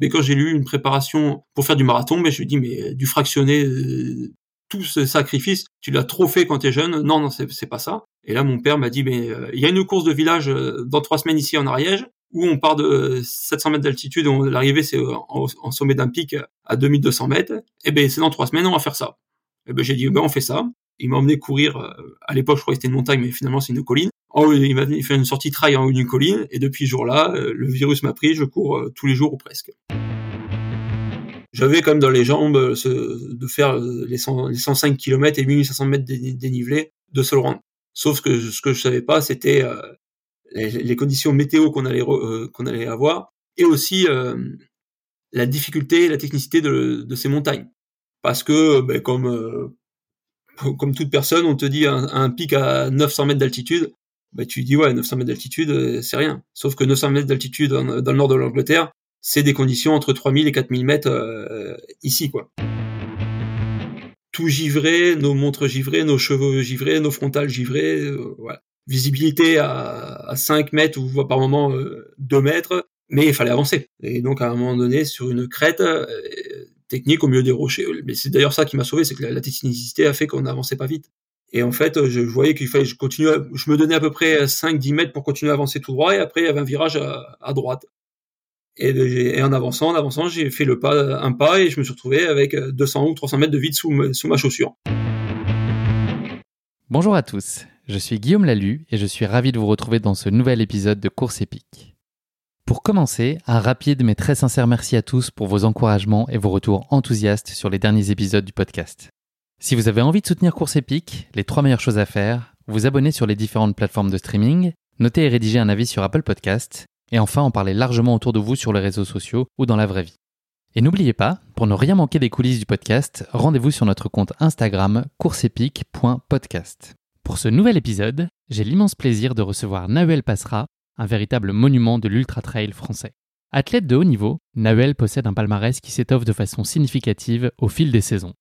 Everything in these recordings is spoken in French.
Mais quand j'ai lu une préparation pour faire du marathon, mais je me dis mais du fractionné, euh, tout ce sacrifice, tu l'as trop fait quand tu es jeune. Non, non, c'est pas ça. Et là, mon père m'a dit mais euh, il y a une course de village euh, dans trois semaines ici en Ariège où on part de 700 mètres d'altitude, l'arrivée c'est en, en, sommet d'un pic à 2200 mètres. Et eh ben c'est dans trois semaines, on va faire ça. Et eh ben j'ai dit ben on fait ça. Il m'a emmené courir. À l'époque, je croyais que c'était une montagne, mais finalement c'est une colline. Oh, il m'a fait une sortie trail en haut d'une colline, et depuis ce jour-là, euh, le virus m'a pris, je cours euh, tous les jours ou presque. J'avais comme dans les jambes euh, de faire les, 105 km et 1500 mètres dénivelés de seul rang. Sauf que ce que je savais pas, c'était les, conditions météo qu'on allait avoir, et aussi la difficulté, la technicité de, ces montagnes. Parce que, ben, comme comme toute personne, on te dit un pic à 900 mètres d'altitude, bah, tu dis ouais 900 mètres d'altitude euh, c'est rien. Sauf que 900 mètres d'altitude dans, le nord de l'Angleterre, c'est des conditions entre 3000 et 4000 mètres euh, ici quoi. Tout givré, nos montres givrées, nos cheveux givrés, nos frontales givrées, euh, voilà. Visibilité à, à 5 mètres ou par moment 2 mètres, mais il fallait avancer. Et donc à un moment donné sur une crête technique au milieu des rochers. Mais c'est d'ailleurs ça qui m'a sauvé, c'est que la, la technicité a fait qu'on n'avançait pas vite. Et en fait, je voyais qu'il fallait, je continue, je me donnais à peu près 5-10 mètres pour continuer à avancer tout droit, et après il y avait un virage à, droite. Et, en avançant, en avançant, j'ai fait le pas, un pas, et je me suis retrouvé avec 200 ou 300 mètres de vide sous, sous ma chaussure. Bonjour à tous, je suis Guillaume Lalu, et je suis ravi de vous retrouver dans ce nouvel épisode de Course épique. Pour commencer, un rapide mais très sincère merci à tous pour vos encouragements et vos retours enthousiastes sur les derniers épisodes du podcast. Si vous avez envie de soutenir Course Épique, les trois meilleures choses à faire, vous abonner sur les différentes plateformes de streaming, noter et rédiger un avis sur Apple Podcast, et enfin en parler largement autour de vous sur les réseaux sociaux ou dans la vraie vie. Et n'oubliez pas, pour ne rien manquer des coulisses du podcast, rendez-vous sur notre compte Instagram courseepique.podcast. Pour ce nouvel épisode, j'ai l'immense plaisir de recevoir Nahuel Passera, un véritable monument de l'ultra trail français. Athlète de haut niveau, Nahuel possède un palmarès qui s'étoffe de façon significative au fil des saisons.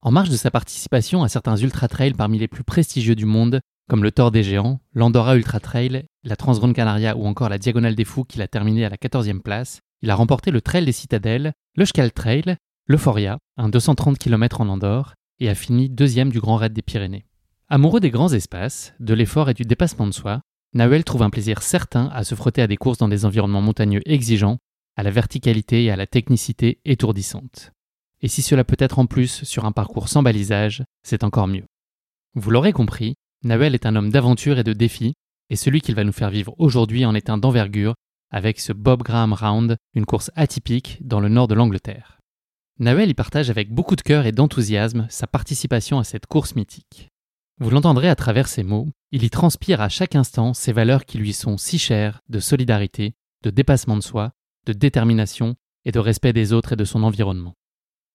En marge de sa participation à certains ultra-trails parmi les plus prestigieux du monde, comme le Tour des Géants, l'Andorra Ultra Trail, la Transgrande Canaria ou encore la Diagonale des Fous qu'il a terminé à la 14e place, il a remporté le Trail des Citadelles, le Schcal Trail, l'Euphoria, un 230 km en Andorre, et a fini deuxième du Grand Raid des Pyrénées. Amoureux des grands espaces, de l'effort et du dépassement de soi, Nawel trouve un plaisir certain à se frotter à des courses dans des environnements montagneux exigeants, à la verticalité et à la technicité étourdissante. Et si cela peut être en plus sur un parcours sans balisage, c'est encore mieux. Vous l'aurez compris, Nawel est un homme d'aventure et de défi, et celui qu'il va nous faire vivre aujourd'hui en est un d'envergure, avec ce Bob Graham Round, une course atypique dans le nord de l'Angleterre. Nawel y partage avec beaucoup de cœur et d'enthousiasme sa participation à cette course mythique. Vous l'entendrez à travers ses mots, il y transpire à chaque instant ces valeurs qui lui sont si chères de solidarité, de dépassement de soi, de détermination et de respect des autres et de son environnement.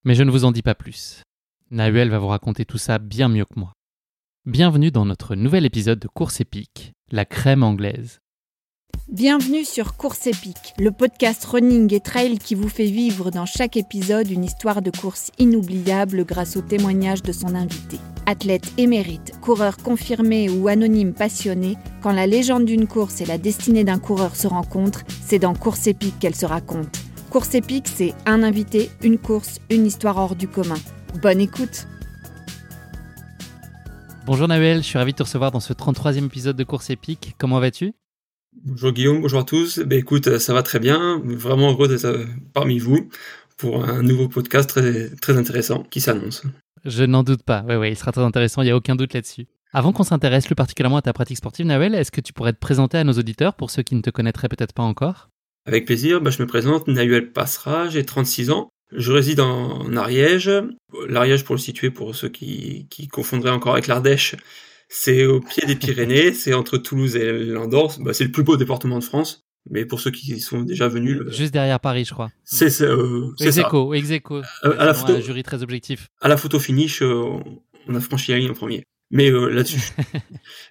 Mais je ne vous en dis pas plus. Nahuel va vous raconter tout ça bien mieux que moi. Bienvenue dans notre nouvel épisode de Course épique, la crème anglaise. Bienvenue sur Course épique, le podcast running et trail qui vous fait vivre dans chaque épisode une histoire de course inoubliable grâce au témoignage de son invité. Athlète émérite, coureur confirmé ou anonyme passionné, quand la légende d'une course et la destinée d'un coureur se rencontrent, c'est dans Course épique qu'elle se raconte. Course épique, c'est un invité, une course, une histoire hors du commun. Bonne écoute Bonjour Nahuel, je suis ravi de te recevoir dans ce 33e épisode de Course épique. Comment vas-tu? Bonjour Guillaume, bonjour à tous. Ben écoute, ça va très bien. Vraiment heureux d'être parmi vous pour un nouveau podcast très, très intéressant qui s'annonce. Je n'en doute pas. Oui, oui, il sera très intéressant. Il n'y a aucun doute là-dessus. Avant qu'on s'intéresse plus particulièrement à ta pratique sportive, Nawel, est-ce que tu pourrais te présenter à nos auditeurs pour ceux qui ne te connaîtraient peut-être pas encore? Avec plaisir, bah, je me présente, Nahuel Passera, j'ai 36 ans. Je réside en Ariège. L'Ariège, pour le situer, pour ceux qui, qui confondraient encore avec l'Ardèche, c'est au pied des Pyrénées, c'est entre Toulouse et l'Andorre. Bah, c'est le plus beau département de France. Mais pour ceux qui sont déjà venus, juste derrière Paris, je crois. C'est euh, c'est ça. Ex aequo, euh, à la photo, un jury très objectif. À la photo finish, euh, on a franchi la ligne en premier. Mais euh, là-dessus,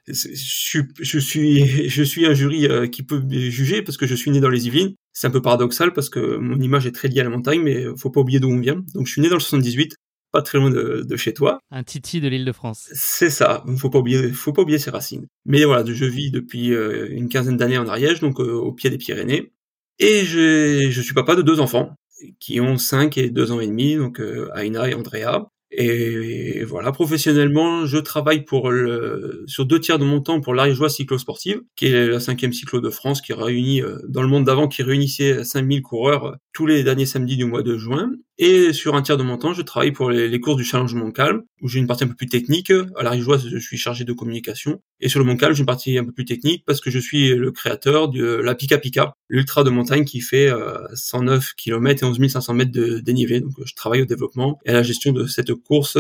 je, je, suis, je suis un jury euh, qui peut juger parce que je suis né dans les Yvelines. C'est un peu paradoxal parce que mon image est très liée à la montagne, mais faut pas oublier d'où on vient. Donc je suis né dans le 78, pas très loin de, de chez toi. Un titi de l'île de France. C'est ça. Faut pas oublier, faut pas oublier ses racines. Mais voilà, je vis depuis euh, une quinzaine d'années en Ariège, donc au pied des Pyrénées, et je, je suis papa de deux enfants qui ont 5 et 2 ans et demi, donc Aina et Andrea. Et voilà, professionnellement, je travaille pour le, sur deux tiers de mon temps pour l'Ariégeois Cyclo-Sportive, qui est la cinquième cyclo de France, qui réunit, euh, dans le monde d'avant, qui réunissait 5000 coureurs euh, tous les derniers samedis du mois de juin. Et sur un tiers de mon temps, je travaille pour les, courses du Challenge Montcalm, où j'ai une partie un peu plus technique. À l'Ariégeois, je suis chargé de communication. Et sur le Montcalm, j'ai une partie un peu plus technique parce que je suis le créateur de la Pika Pika, l'ultra de montagne qui fait 109 km et 11 500 mètres de dénivelé. Donc je travaille au développement et à la gestion de cette course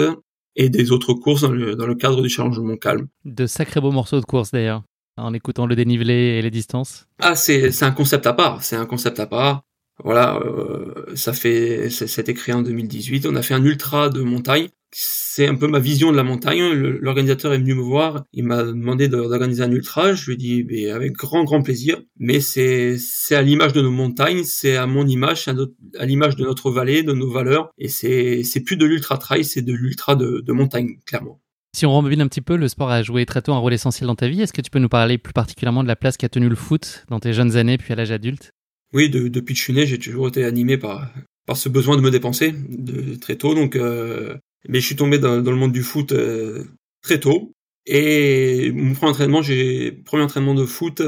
et des autres courses dans le, cadre du Challenge Montcalm. De sacrés beaux morceaux de course d'ailleurs, en écoutant le dénivelé et les distances. Ah, c'est un concept à part. C'est un concept à part. Voilà, euh, ça fait, c'était créé en 2018. On a fait un ultra de montagne. C'est un peu ma vision de la montagne. L'organisateur est venu me voir, il m'a demandé d'organiser un ultra. Je lui ai dit, mais avec grand grand plaisir. Mais c'est c'est à l'image de nos montagnes, c'est à mon image, c'est à, l'image de notre vallée, de nos valeurs. Et c'est c'est plus de l'ultra trail, c'est de l'ultra de, montagne, clairement. Si on rembobine un petit peu, le sport a joué très tôt un rôle essentiel dans ta vie. Est-ce que tu peux nous parler plus particulièrement de la place qu'a tenu le foot dans tes jeunes années puis à l'âge adulte? Oui, depuis que je suis né, j'ai toujours été animé par par ce besoin de me dépenser de, très tôt. Donc, euh, mais je suis tombé dans, le monde du foot euh, très tôt. Et mon premier entraînement, j'ai premier entraînement de foot,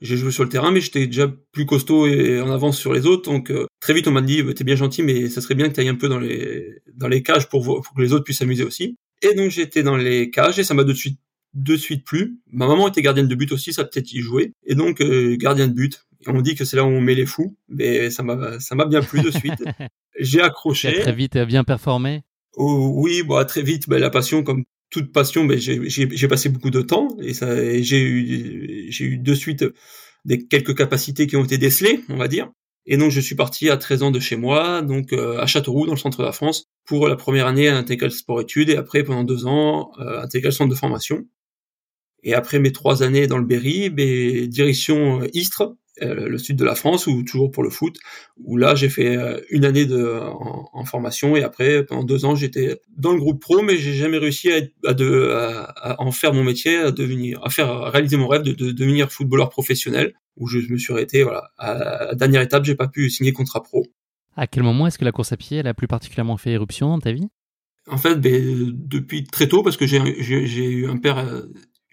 j'ai joué sur le terrain, mais j'étais déjà plus costaud et en avance sur les autres. Donc euh, très vite, on m'a dit, t'es bien gentil, mais ça serait bien que tu ailles un peu dans les dans les cages pour, pour que les autres puissent s'amuser aussi. Et donc j'étais dans les cages et ça m'a de suite de suite plu. Ma maman était gardienne de but aussi, ça peut-être y jouer. Et donc gardien de but on dit que c'est là où on met les fous, mais ça m'a ça m'a bien plu de suite. J'ai accroché. très vite bien performé? Oh, oui, bah très vite. Bah, la passion, comme toute passion, mais j'ai passé beaucoup de temps et ça j'ai eu j'ai eu de suite des quelques capacités qui ont été décelées, on va dire. Et donc je suis parti à 13 ans de chez moi, donc euh, à Châteauroux, dans le centre de la France, pour la première année à Intégral Sport Études et après pendant deux ans à Intégral Centre de formation. Et après mes trois années dans le Berry, ben, direction euh, Istres, euh, le sud de la France, ou toujours pour le foot, où là j'ai fait euh, une année de, en, formation et après pendant deux ans j'étais dans le groupe pro, mais j'ai jamais réussi à, à, de, à, en faire mon métier, à devenir, à faire réaliser mon rêve de, de, devenir footballeur professionnel, où je me suis arrêté. Voilà, à la dernière étape, j'ai pas pu signer contrat pro. À quel moment est-ce que la course à pied elle a plus particulièrement fait éruption dans ta vie? En fait, ben, depuis très tôt, parce que j'ai eu un père euh,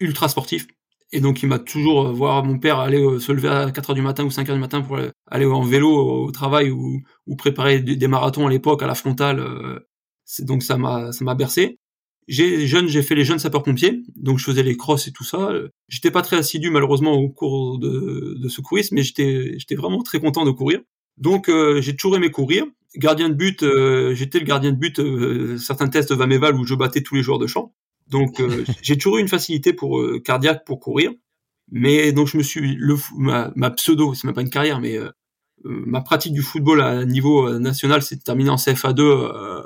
ultra sportif et donc il m'a toujours euh, voir mon père aller euh, se lever à 4 heures du matin ou 5 heures du matin pour aller en vélo au travail ou, ou préparer des, marathons à l'époque à la frontale. Euh, donc ça m'a ça m'a bercé. J'ai jeune, j'ai fait les jeunes sapeurs-pompiers, donc je faisais les crosses et tout ça. J'étais pas très assidu malheureusement au cours de, de secourisme, mais j'étais j'étais vraiment très content de courir. Donc j'ai toujours aimé courir. Gardien de but, j'étais le gardien de but. certains tests Vameval où je battais tous les joueurs de champ. Donc euh, j'ai toujours eu une facilité pour euh, cardiaque pour courir, mais donc je me suis le ma, ma pseudo, c'est même pas une carrière, mais euh, ma pratique du football à niveau national s'est terminée en CFA2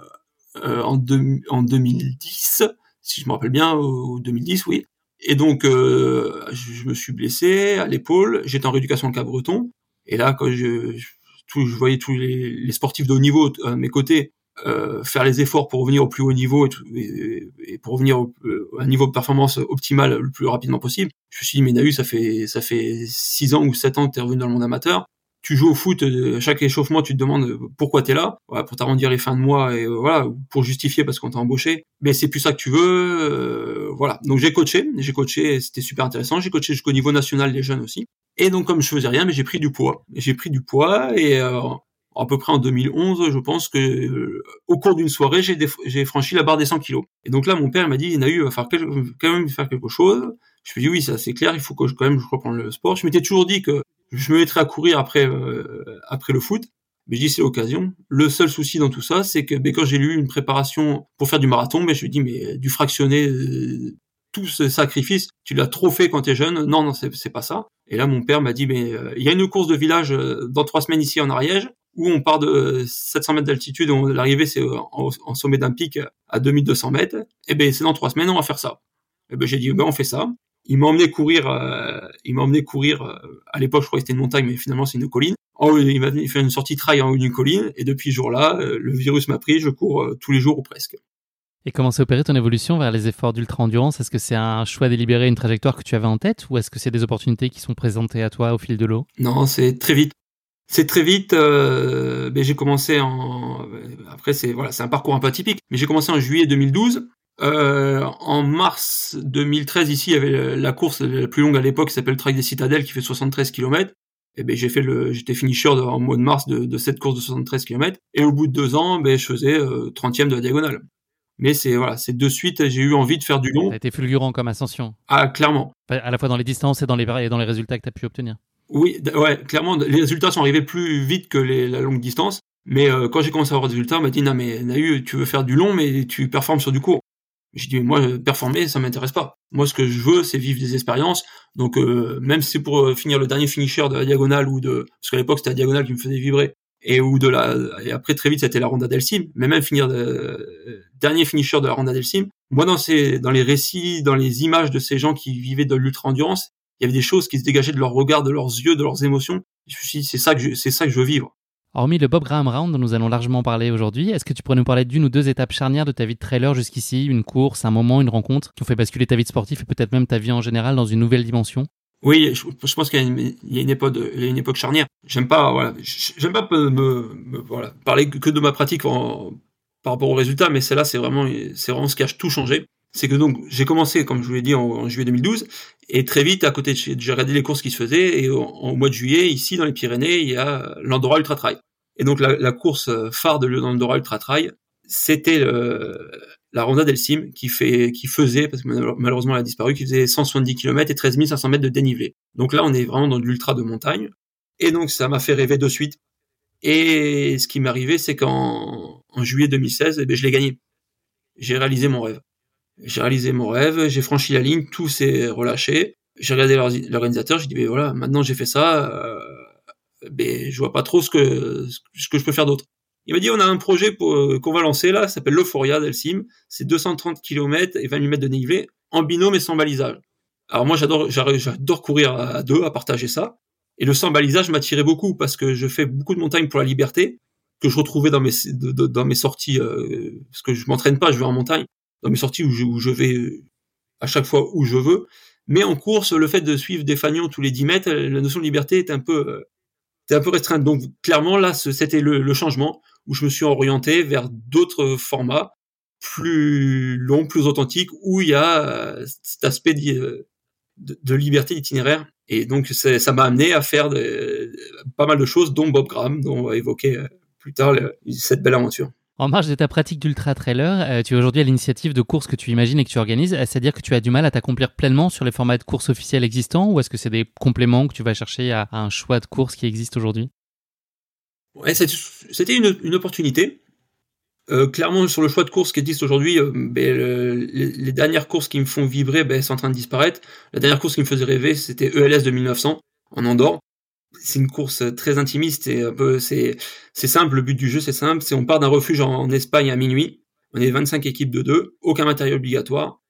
en, en 2010, si je me rappelle bien, ou 2010, oui. Et donc je, me suis blessé à l'épaule, j'étais en rééducation de Cabreton, et là quand je, je, je voyais tous les, les, sportifs de haut niveau à mes côtés euh, faire les efforts pour revenir au plus haut niveau et, et, pour revenir au, euh, à un niveau de performance optimal le plus rapidement possible. Je me suis dit, mais Nahu, ça fait ça fait six ans ou sept ans que tu es revenu dans le monde amateur. tu joues au foot, à chaque échauffement, tu te demandes pourquoi tu es là, voilà, pour t'arrondir les fins de mois et voilà, pour justifier parce qu'on t'a embauché. Mais c'est plus ça que tu veux, voilà. Donc j'ai coaché, j'ai coaché, c'était super intéressant. J'ai coaché jusqu'au niveau national des jeunes aussi. Et donc comme je faisais rien, mais j'ai pris du poids. J'ai pris du poids et à peu près en 2011, je pense que euh, au cours d'une soirée, j'ai franchi la barre des 100 kilos. Et donc là, mon père m'a dit, il a eu, va falloir quand même faire quelque chose. Je me suis dit, oui, ça c'est clair, il faut que je, quand même le sport. Je m'étais toujours dit que je me mettrais à courir après euh, après le foot. Mais je dis c'est l'occasion. Le seul souci dans tout ça, c'est que ben, quand j'ai lu une préparation pour faire du marathon, ben, je me dis mais du fractionné, euh, tout ce sacrifice, tu l'as trop fait quand tu es jeune. Non, non, c'est pas ça. Et là, mon père m'a dit mais il y a une course de village dans trois semaines ici en Ariège où on part de 700 mètres d'altitude, l'arrivée c'est en, sommet d'un pic à 2200 mètres, et eh ben c'est dans trois semaines on va faire ça. Et eh ben j'ai dit ben on fait ça. Il m'a emmené courir, euh, il m'a emmené courir. Euh, à l'époque je crois que c'était une montagne, mais finalement c'est une colline. il m'a fait une sortie trail en haut d'une colline, et depuis ce jour-là, euh, le virus m'a pris, je cours tous les jours ou presque. Et comment s'est opéré ton évolution vers les efforts d'ultra-endurance? Est-ce que c'est un choix délibéré, une trajectoire que tu avais en tête ou est-ce que c'est des opportunités qui sont présentées à toi au fil de l'eau? Non, c'est très vite c'est très vite. Euh, ben j'ai commencé en. Après, c'est voilà, c'est un parcours un peu atypique. Mais j'ai commencé en juillet 2012. Euh, en mars 2013, ici, il y avait la course la plus longue à l'époque, qui s'appelle le Trail des Citadelles, qui fait 73 km. Et ben j'ai fait le, j'étais finisher en mois de mars de, cette course de 73 km. Et au bout de deux ans, ben je faisais 30e euh, de la diagonale. Mais c'est voilà, c'est de suite, j'ai eu envie de faire du long. Ça a été fulgurant comme ascension. Ah, clairement. À la fois dans les distances et dans les, et dans les résultats que tu as pu obtenir. Oui, ouais, clairement, les résultats sont arrivés plus vite que la longue distance. Mais euh, quand j'ai commencé à avoir des résultats, on m'a dit non mais Nahu, tu veux faire du long, mais tu performes sur du court. J'ai dit moi performer, ça m'intéresse pas. Moi, ce que je veux, c'est vivre des expériences. Donc euh, même si c'est pour euh, finir le dernier finisher de la diagonale ou de, parce qu'à l'époque c'était la diagonale qui me faisait vibrer, et ou de la, et après très vite c'était la Ronda del Sim. Mais même finir de, dernier finisher de la Ronda del Sim, moi dans ces, dans les récits, dans les images de ces gens qui vivaient de l'ultra endurance, il y avait des choses qui se dégageaient de leur regard, de leurs yeux, de leurs émotions. Je me suis dit, c'est ça que je, c'est ça que je veux vivre. Hormis le Bob Graham Round dont nous allons largement parler aujourd'hui, est-ce que tu pourrais nous parler d'une ou deux étapes charnières de ta vie de trailer jusqu'ici, une course, un moment, une rencontre qui ont fait basculer ta vie de sportif et peut-être même ta vie en général dans une nouvelle dimension? Oui, je, pense qu'il y a une, il y a une époque, il y a une époque charnière. J'aime pas, voilà, j'aime pas me, voilà, parler que de ma pratique par rapport aux résultats, mais celle-là, c'est vraiment, c'est vraiment ce qui a tout changé c'est que donc j'ai commencé, comme je vous l'ai dit, en, juillet 2012, et très vite, à côté, j'ai regardé les courses qui se faisaient, et au, mois de juillet, ici, dans les Pyrénées, il y a l'Andorra Ultra Trail. Et donc la, course phare de l'Andorra Ultra Trail, c'était la Ronda del Sim qui fait, qui faisait, parce que malheureusement elle a disparu, qui faisait 170 km et 13 500 mètres de dénivelé. Donc là, on est vraiment dans de l'ultra de montagne. Et donc ça m'a fait rêver de suite. Et ce qui m'est arrivé, c'est qu'en en juillet 2016, eh ben, je l'ai gagné. J'ai réalisé mon rêve. J'ai réalisé mon rêve, j'ai franchi la ligne, tout s'est relâché. J'ai regardé l'organisateur, j'ai dit, ben voilà, maintenant j'ai fait ça, euh, ben, je vois pas trop ce que, ce que je peux faire d'autre. Il m'a dit, on a un projet euh, qu'on va lancer là, ça s'appelle l'Euphoria d'Elsim. C'est 230 km et 20 000 mètres de dénivelé, en binôme et sans balisage. Alors moi, j'adore, j'adore courir à deux, à partager ça. Et le sans balisage m'attirait beaucoup parce que je fais beaucoup de montagnes pour la liberté que je retrouvais dans mes dans mes sorties euh, parce que je m'entraîne pas, je vais en montagne dans mes sorties où je, où je vais euh, à chaque fois où je veux. Mais en course, le fait de suivre des fanions tous les 10 mètres, la notion de liberté est un peu, est un peu restreinte. Donc clairement, là, c'était le, le, changement où je me suis orienté vers d'autres formats plus longs, plus authentiques, où il y a euh, cet aspect de, de, liberté d'itinéraire. Et donc ça m'a amené à faire pas mal de choses, dont Bob Graham, dont on va évoquer euh, plus tard cette belle aventure. En marge de ta pratique d'ultra trailer, euh, tu es aujourd'hui à l'initiative de courses que tu imagines et que tu organises, c'est-à-dire que tu as du mal à t'accomplir pleinement sur les formats de courses officiels existants ou est-ce que c'est des compléments que tu vas chercher à, un choix de course qui existe aujourd'hui? Ouais, C'était une, opportunité. Euh, clairement, sur le choix de courses qui existe aujourd'hui, euh, ben, les, dernières courses qui me font vibrer ben, sont en train de disparaître. La dernière course qui me faisait rêver, c'était ELS de 1900 en Andorre c'est une course très intimiste et un peu c'est c'est simple le but du jeu c'est simple c'est on part d'un refuge en, Espagne à minuit. On est 25 équipes de deux aucun matériel obligatoire.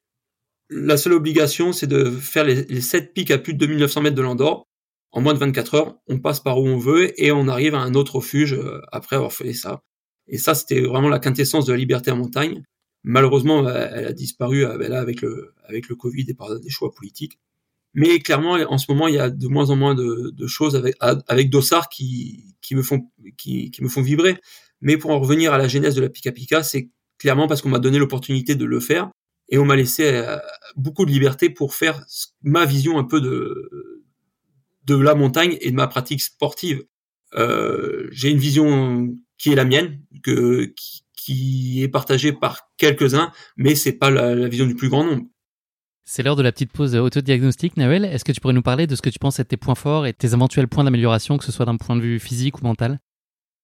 La seule obligation c'est de faire les, les 7 pics à plus de 2900 mètres de l'Andorre en moins de 24 heures on passe par où on veut et on arrive à un autre refuge euh, après avoir fait ça. Et ça c'était vraiment la quintessence de la liberté en montagne. Malheureusement elle a disparu euh, ben avec le avec le Covid et par des choix politiques Mais clairement, en ce moment, il y a de moins en moins de, choses avec, avec Dossard qui, qui me font, qui, qui me font vibrer. Mais pour en revenir à la genèse de la Pika Pika, c'est clairement parce qu'on m'a donné l'opportunité de le faire et on m'a laissé euh, beaucoup de liberté pour faire ma vision un peu de de la montagne et de ma pratique sportive. Euh, j'ai une vision qui est la mienne, que qui, est partagée par quelques-uns, mais c'est pas la, vision du plus grand nombre. C'est l'heure de la petite pause autodiagnostique, Nawel. Est-ce que tu pourrais nous parler de ce que tu penses être tes points forts et tes éventuels points d'amélioration, que ce soit d'un point de vue physique ou mental?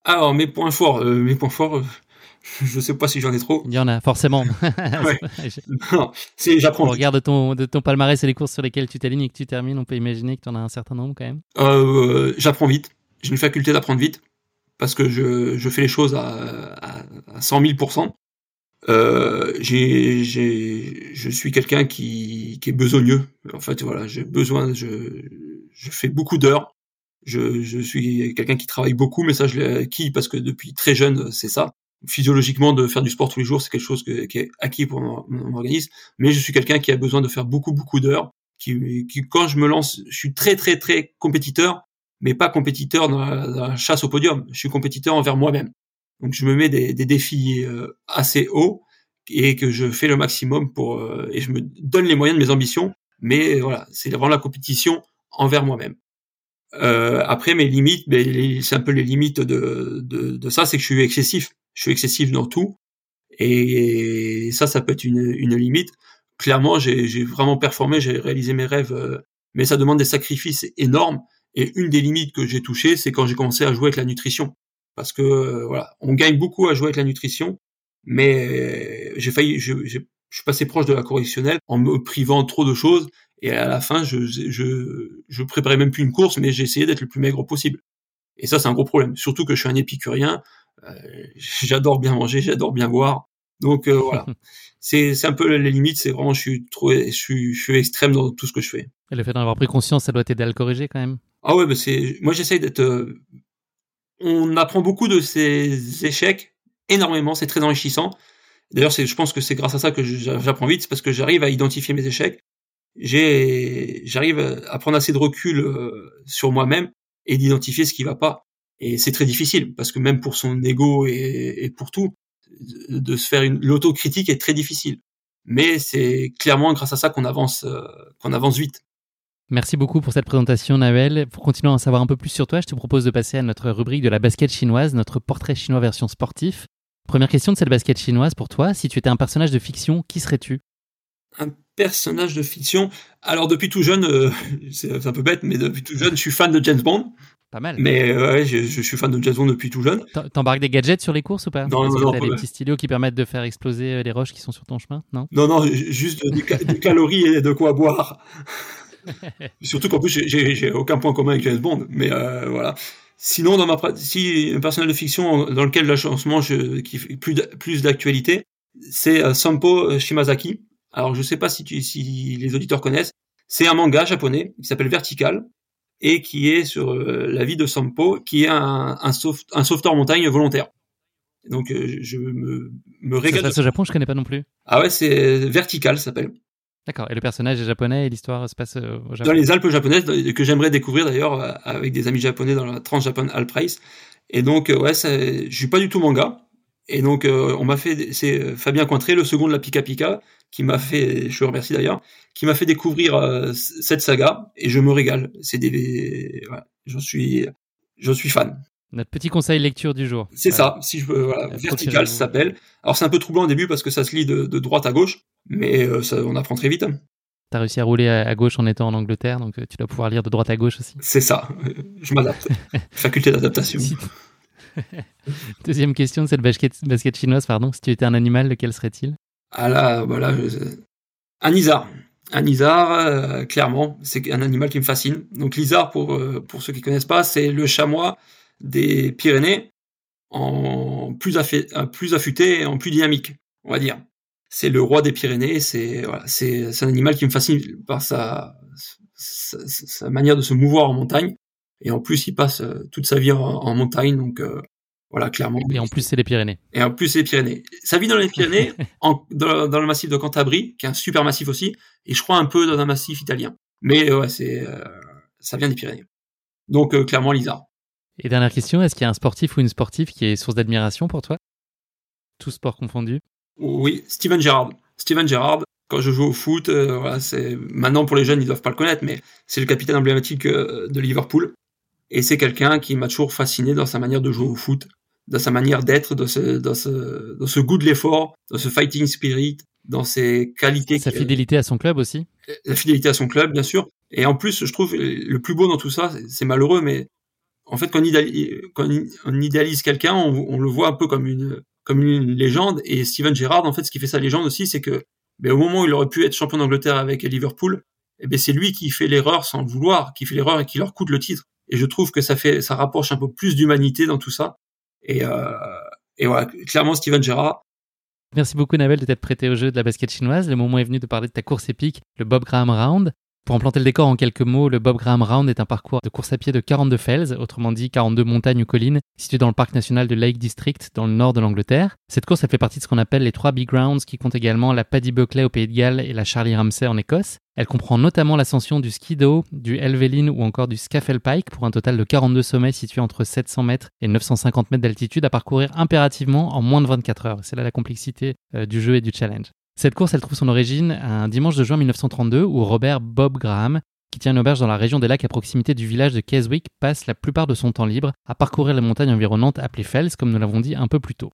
Alors, mes points forts, euh, mes points forts, je sais pas si j'en ai trop. Il y en a forcément. c'est j'apprends. Au regard de ton de ton palmarès et les courses sur lesquelles tu t'alignes et que tu termines, on peut imaginer que tu en as un certain nombre quand même. Euh, j'apprends vite. J'ai une faculté d'apprendre vite parce que je, je fais les choses à, à, 100 000 euh, j'ai, j'ai, je suis quelqu'un qui, qui est besogneux. En fait, voilà, j'ai besoin, je, je fais beaucoup d'heures. Je, je suis quelqu'un qui travaille beaucoup, mais ça, je l'ai acquis parce que depuis très jeune, c'est ça physiologiquement de faire du sport tous les jours, c'est quelque chose qui est acquis pour mon, organisme. Mais je suis quelqu'un qui a besoin de faire beaucoup beaucoup d'heures. Qui, qui, quand je me lance, je suis très très très compétiteur, mais pas compétiteur dans la, chasse au podium. Je suis compétiteur envers moi-même. Donc je me mets des, défis euh, assez hauts et que je fais le maximum pour euh, et je me donne les moyens de mes ambitions. Mais voilà, c'est vraiment la compétition envers moi-même. Euh, après mes limites, ben, c'est un peu les limites de, de, de ça, c'est que je suis excessif je suis excessif dans tout. Et ça, ça peut être une, une limite. Clairement, j'ai vraiment performé, j'ai réalisé mes rêves, euh, mais ça demande des sacrifices énormes. Et une des limites que j'ai touchées, c'est quand j'ai commencé à jouer avec la nutrition. Parce que euh, voilà, on gagne beaucoup à jouer avec la nutrition, mais j'ai failli, je, je, suis passé proche de la correctionnelle en me privant trop de choses. Et à la fin, je, je, je préparais même plus une course, mais j'ai essayé d'être le plus maigre possible. Et ça, c'est un gros problème. Surtout que je suis un épicurien. Euh, j'adore bien manger, j'adore bien boire. Donc euh, voilà, c'est un peu les limites. C'est vraiment, je suis trop, je suis, je suis extrême dans tout ce que je fais. Et le fait d'en avoir pris conscience, ça doit t'aider à le corriger quand même. Ah ouais, bah c'est, moi j'essaye d'être. Euh, on apprend beaucoup de ces échecs, énormément. C'est très enrichissant. D'ailleurs, je pense que c'est grâce à ça que j'apprends vite, c'est parce que j'arrive à identifier mes échecs. J'arrive à prendre assez de recul sur moi-même et d'identifier ce qui va pas. Et c'est très difficile parce que même pour son ego et, pour tout, de se faire une l'autocritique est très difficile. Mais c'est clairement grâce à ça qu'on avance, euh, qu'on avance vite. Merci beaucoup pour cette présentation, Naël. Pour continuer à en savoir un peu plus sur toi, je te propose de passer à notre rubrique de la basket chinoise, notre portrait chinois version sportif. Première question de cette basket chinoise pour toi. Si tu étais un personnage de fiction, qui serais-tu? Un personnage de fiction. Alors depuis tout jeune, euh, c'est un peu bête, mais depuis tout jeune, je suis fan de James Bond. Pas mal. Mais euh, ouais, je, je, suis fan de Jason depuis tout jeune. T'embarques des gadgets sur les courses ou pas? Non, non, non. T'as des petits stylos qui permettent de faire exploser euh, les roches qui sont sur ton chemin? Non? Non, non, juste des, calories et de quoi boire. Surtout qu'en plus, j'ai aucun point commun avec James Bond. Mais euh, voilà. Sinon, dans ma si un personnage de fiction dans lequel là, en ce moment, je, qui fait plus plus d'actualité, c'est euh, Sampo Shimazaki. Alors, je sais pas si, tu, si les auditeurs connaissent. C'est un manga japonais qui s'appelle Vertical et qui est sur euh, la vie de Sampo, qui est un, un, un sauveteur montagne volontaire. Donc euh, je me, me régale. Ça se passe au Japon, je connais pas non plus. Ah ouais, c'est Vertical, ça s'appelle. D'accord. Et le personnage est japonais et l'histoire se passe euh, au Japon? Dans les Alpes japonaises, que j'aimerais découvrir d'ailleurs avec des amis japonais dans la Trans-Japan Alp Race. Et donc ouais, ça, je suis pas du tout manga. Et donc on m'a fait, c'est Fabien Cointré, le second de la Pika Pika, qui m'a fait, je le remercie d'ailleurs, qui m'a fait découvrir euh, cette saga et je me régale. C'est des, voilà, je suis, je suis fan. Notre petit conseil lecture du jour. C'est ça. Si je veux, voilà, vertical, ça s'appelle. Alors c'est un peu troublant au début parce que ça se lit de, droite à gauche, mais euh, ça, on apprend très vite. T'as réussi à rouler à, gauche en étant en Angleterre, donc euh, tu dois pouvoir lire de droite à gauche aussi. C'est ça. Je m'adapte. Faculté d'adaptation. Deuxième question, c'est le basket, basket chinoise, pardon. Si tu étais un animal, lequel serait-il? Ah là, voilà, un isard. Un isard, euh, clairement, c'est un animal qui me fascine. Donc l'isard, pour, euh, pour ceux qui connaissent pas, c'est le chamois des Pyrénées en plus, plus affûté et en plus dynamique, on va dire. C'est le roi des Pyrénées, c'est voilà, c'est un animal qui me fascine par sa, sa, manière de se mouvoir en montagne. Et en plus, il passe euh, toute sa vie en, montagne, donc voilà, clairement. Et en plus, c'est les Pyrénées. Et en plus, c'est les Pyrénées. Ça vit dans les Pyrénées, en, dans, le massif de Cantabrie, qui est un super massif aussi, et je crois un peu dans un massif italien. Mais ouais, c'est ça vient des Pyrénées. Donc clairement Lisa. Et dernière question, est-ce qu'il y a un sportif ou une sportive qui est source d'admiration pour toi? Tout sport confondu Oui, Steven Gerrard. Steven Gerrard, quand je joue au foot, voilà, c'est maintenant pour les jeunes ils doivent pas le connaître, mais c'est le capitaine emblématique de Liverpool. Et c'est quelqu'un qui m'a toujours fasciné dans sa manière de jouer au foot, dans sa manière d'être, dans ce, dans, ce, dans ce goût de l'effort, dans ce fighting spirit, dans ses qualités. Sa fidélité à son club aussi La fidélité à son club, bien sûr. Et en plus, je trouve le plus beau dans tout ça, c'est malheureux, mais en fait, quand on idéalise, quand on idéalise quelqu'un, on, le voit un peu comme une, comme une légende. Et Steven Gerrard, en fait, ce qui fait sa légende aussi, c'est que ben, au moment où il aurait pu être champion d'Angleterre avec Liverpool, eh ben, c'est lui qui fait l'erreur sans le vouloir, qui fait l'erreur et qui leur coûte le titre. Et je trouve que ça fait, ça rapproche un peu plus d'humanité dans tout ça. Et, euh, et voilà, clairement, Steven Gerrard. Merci beaucoup, Navel, de t'être prêté au jeu de la basket chinoise. Le moment est venu de parler de ta course épique, le Bob Graham Round. Pour en planter le décor en quelques mots, le Bob Graham Round est un parcours de course à pied de 42 fells, autrement dit 42 montagnes ou collines, situées dans le parc national de Lake District, dans le nord de l'Angleterre. Cette course, elle fait partie de ce qu'on appelle les trois Big Rounds, qui comptent également la Paddy Buckley au Pays de Galles et la Charlie Ramsay en Écosse. Elle comprend notamment l'ascension du Skido, du Helvellyn ou encore du Scafell Pike pour un total de 42 sommets situés entre 700 mètres et 950 mètres d'altitude à parcourir impérativement en moins de 24 heures. C'est là la complexité euh, du jeu et du challenge. Cette course, elle trouve son origine un dimanche de juin 1932 où Robert Bob Graham, qui tient une auberge dans la région des lacs à proximité du village de Keswick, passe la plupart de son temps libre à parcourir les montagnes environnantes appelées Fells, comme nous l'avons dit un peu plus tôt.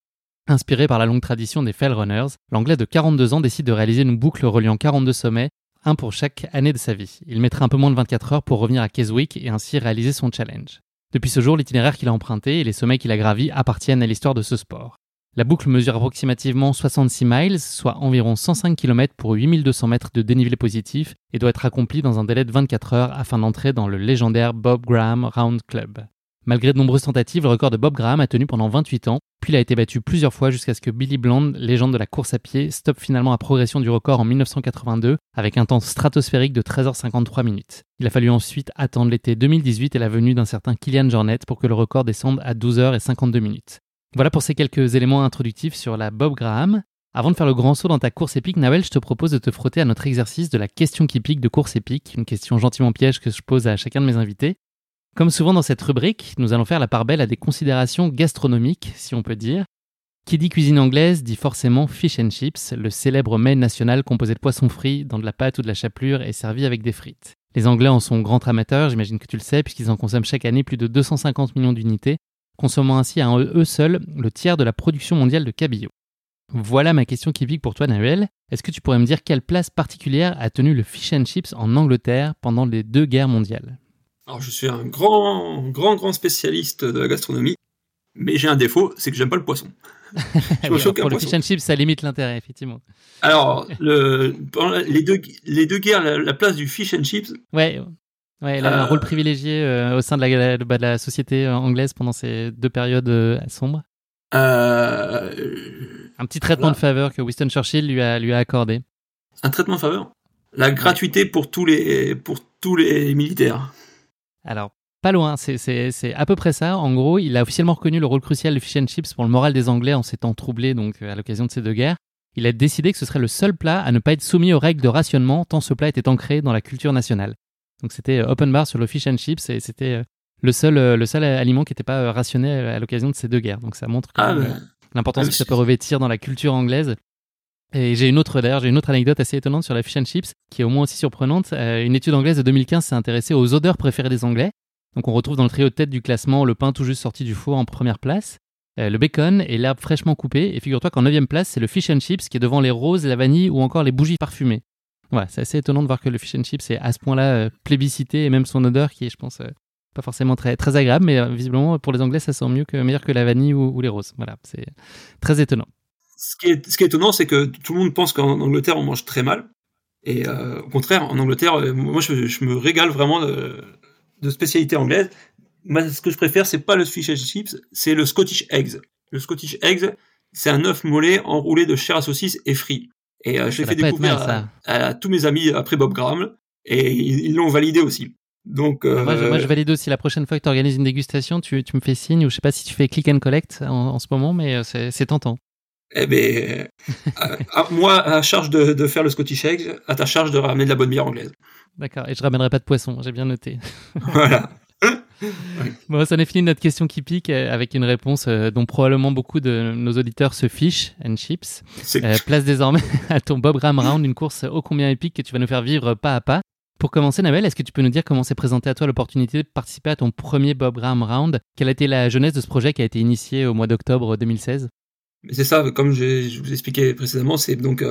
Inspiré par la longue tradition des Fell Runners, l'Anglais de 42 ans décide de réaliser une boucle reliant 42 sommets, un pour chaque année de sa vie. Il mettra un peu moins de 24 heures pour revenir à Keswick et ainsi réaliser son challenge. Depuis ce jour, l'itinéraire qu'il a emprunté et les sommets qu'il a gravis appartiennent à l'histoire de ce sport. La boucle mesure approximativement 66 miles, soit environ 105 km pour 8200 mètres de dénivelé positif, et doit être accomplie dans un délai de 24 heures afin d'entrer dans le légendaire Bob Graham Round Club. Malgré de nombreuses tentatives, le record de Bob Graham a tenu pendant 28 ans, puis il a été battu plusieurs fois jusqu'à ce que Billy Bland, légende de la course à pied, stoppe finalement la progression du record en 1982 avec un temps stratosphérique de 13h53 minutes. Il a fallu ensuite attendre l'été 2018 et la venue d'un certain Kylian Jornet pour que le record descende à 12h52 minutes. Voilà pour ces quelques éléments introductifs sur la Bob Graham. Avant de faire le grand saut dans ta course épique, Nawel, je te propose de te frotter à notre exercice de la question qui pique de course épique, une question gentiment piège que je pose à chacun de mes invités. Comme souvent dans cette rubrique, nous allons faire la part belle à des considérations gastronomiques, si on peut dire. Qui dit cuisine anglaise dit forcément fish and chips, le célèbre mets national composé de poissons frits dans de la pâte ou de la chapelure et servi avec des frites. Les Anglais en sont grands amateurs, j'imagine que tu le sais, puisqu'ils en consomment chaque année plus de 250 millions d'unités, consommant ainsi à eux seuls le tiers de la production mondiale de cabillaud. Voilà ma question qui pique pour toi, Nahuel. Est-ce que tu pourrais me dire quelle place particulière a tenu le fish and chips en Angleterre pendant les deux guerres mondiales? Alors, je suis un grand, grand, grand spécialiste de la gastronomie, mais j'ai un défaut, c'est que j'aime pas le poisson. pour le fish and chips, ça limite l'intérêt, effectivement. Alors, le, les, deux, les deux guerres, la, place du fish and chips. Ouais, Ouais, elle a un rôle euh, privilégié euh, au sein de la, de, la, société euh, anglaise pendant ces deux périodes sombres. un petit traitement de faveur que Winston Churchill lui a, lui a accordé. Un traitement de faveur? La gratuité pour tous les, pour tous les militaires. Alors, pas loin, c'est à peu près ça. En gros, il a officiellement reconnu le rôle crucial du fish and chips pour le moral des Anglais en s'étant troublé donc à l'occasion de ces deux guerres. Il a décidé que ce serait le seul plat à ne pas être soumis aux règles de rationnement tant ce plat était ancré dans la culture nationale. Donc c'était euh, open bar sur le fish and chips et c'était euh, le seul, euh, le seul aliment qui n'était pas rationné à l'occasion de ces deux guerres. Donc ça montre ah, l'importance ah, que ça peut revêtir dans la culture anglaise. Et j'ai une autre, d'ailleurs, j'ai une autre anecdote assez étonnante sur la fish and chips, qui est au moins aussi surprenante. une étude anglaise de 2015 s'est intéressée aux odeurs préférées des Anglais. Donc on retrouve dans le trio de tête du classement le pain tout juste sorti du four en première place, le bacon et l'herbe fraîchement coupée. Et figure-toi qu'en neuvième place, c'est le fish and chips qui est devant les roses, la vanille ou encore les bougies parfumées. Ouais, c'est assez étonnant de voir que le fish and chips est à ce point-là euh, plébiscité et même son odeur qui est, je pense, euh, pas forcément très, très agréable, mais euh, visiblement pour les Anglais, ça sent mieux que meilleur que la vanille ou, les roses. Voilà, c'est très étonnant. Ce qui est, ce qui est étonnant, c'est que tout le monde pense qu'en Angleterre, on mange très mal. Et au contraire, en Angleterre, moi, je, me régale vraiment de, de spécialité anglaise. Moi, ce que je préfère, c'est pas le fish and chips, c'est le Scottish eggs. Le Scottish eggs, c'est un œuf mollet enroulé de chair à saucisse et frit. Et euh, je l'ai fait découvrir à, tous mes amis après Bob Graham, et ils l'ont validé aussi. Donc, euh, moi, je, valide aussi. La prochaine fois que tu organises une dégustation, tu, tu, me fais signe, ou je sais pas si tu fais click and collect en, ce moment, mais euh, c'est tentant. Eh ben, à, moi, à charge de, de, faire le Scottish Egg, à ta charge de ramener de la bonne bière anglaise. D'accord, et je ramènerai pas de poisson, j'ai bien noté. voilà. Bon, ça n'est fini notre question qui pique euh, avec une réponse euh, dont probablement beaucoup de nos auditeurs se fichent, and chips. Euh, place désormais à ton Bob Graham Round, une course ô combien épique que tu vas nous faire vivre pas à pas. Pour commencer, Nabel, est-ce que tu peux nous dire comment s'est présenté à toi l'opportunité de participer à ton premier Bob Graham Round? Quelle a été la jeunesse de ce projet qui a été initié au mois d'octobre 2016 C'est ça, comme je, vous expliquais précédemment, c'est donc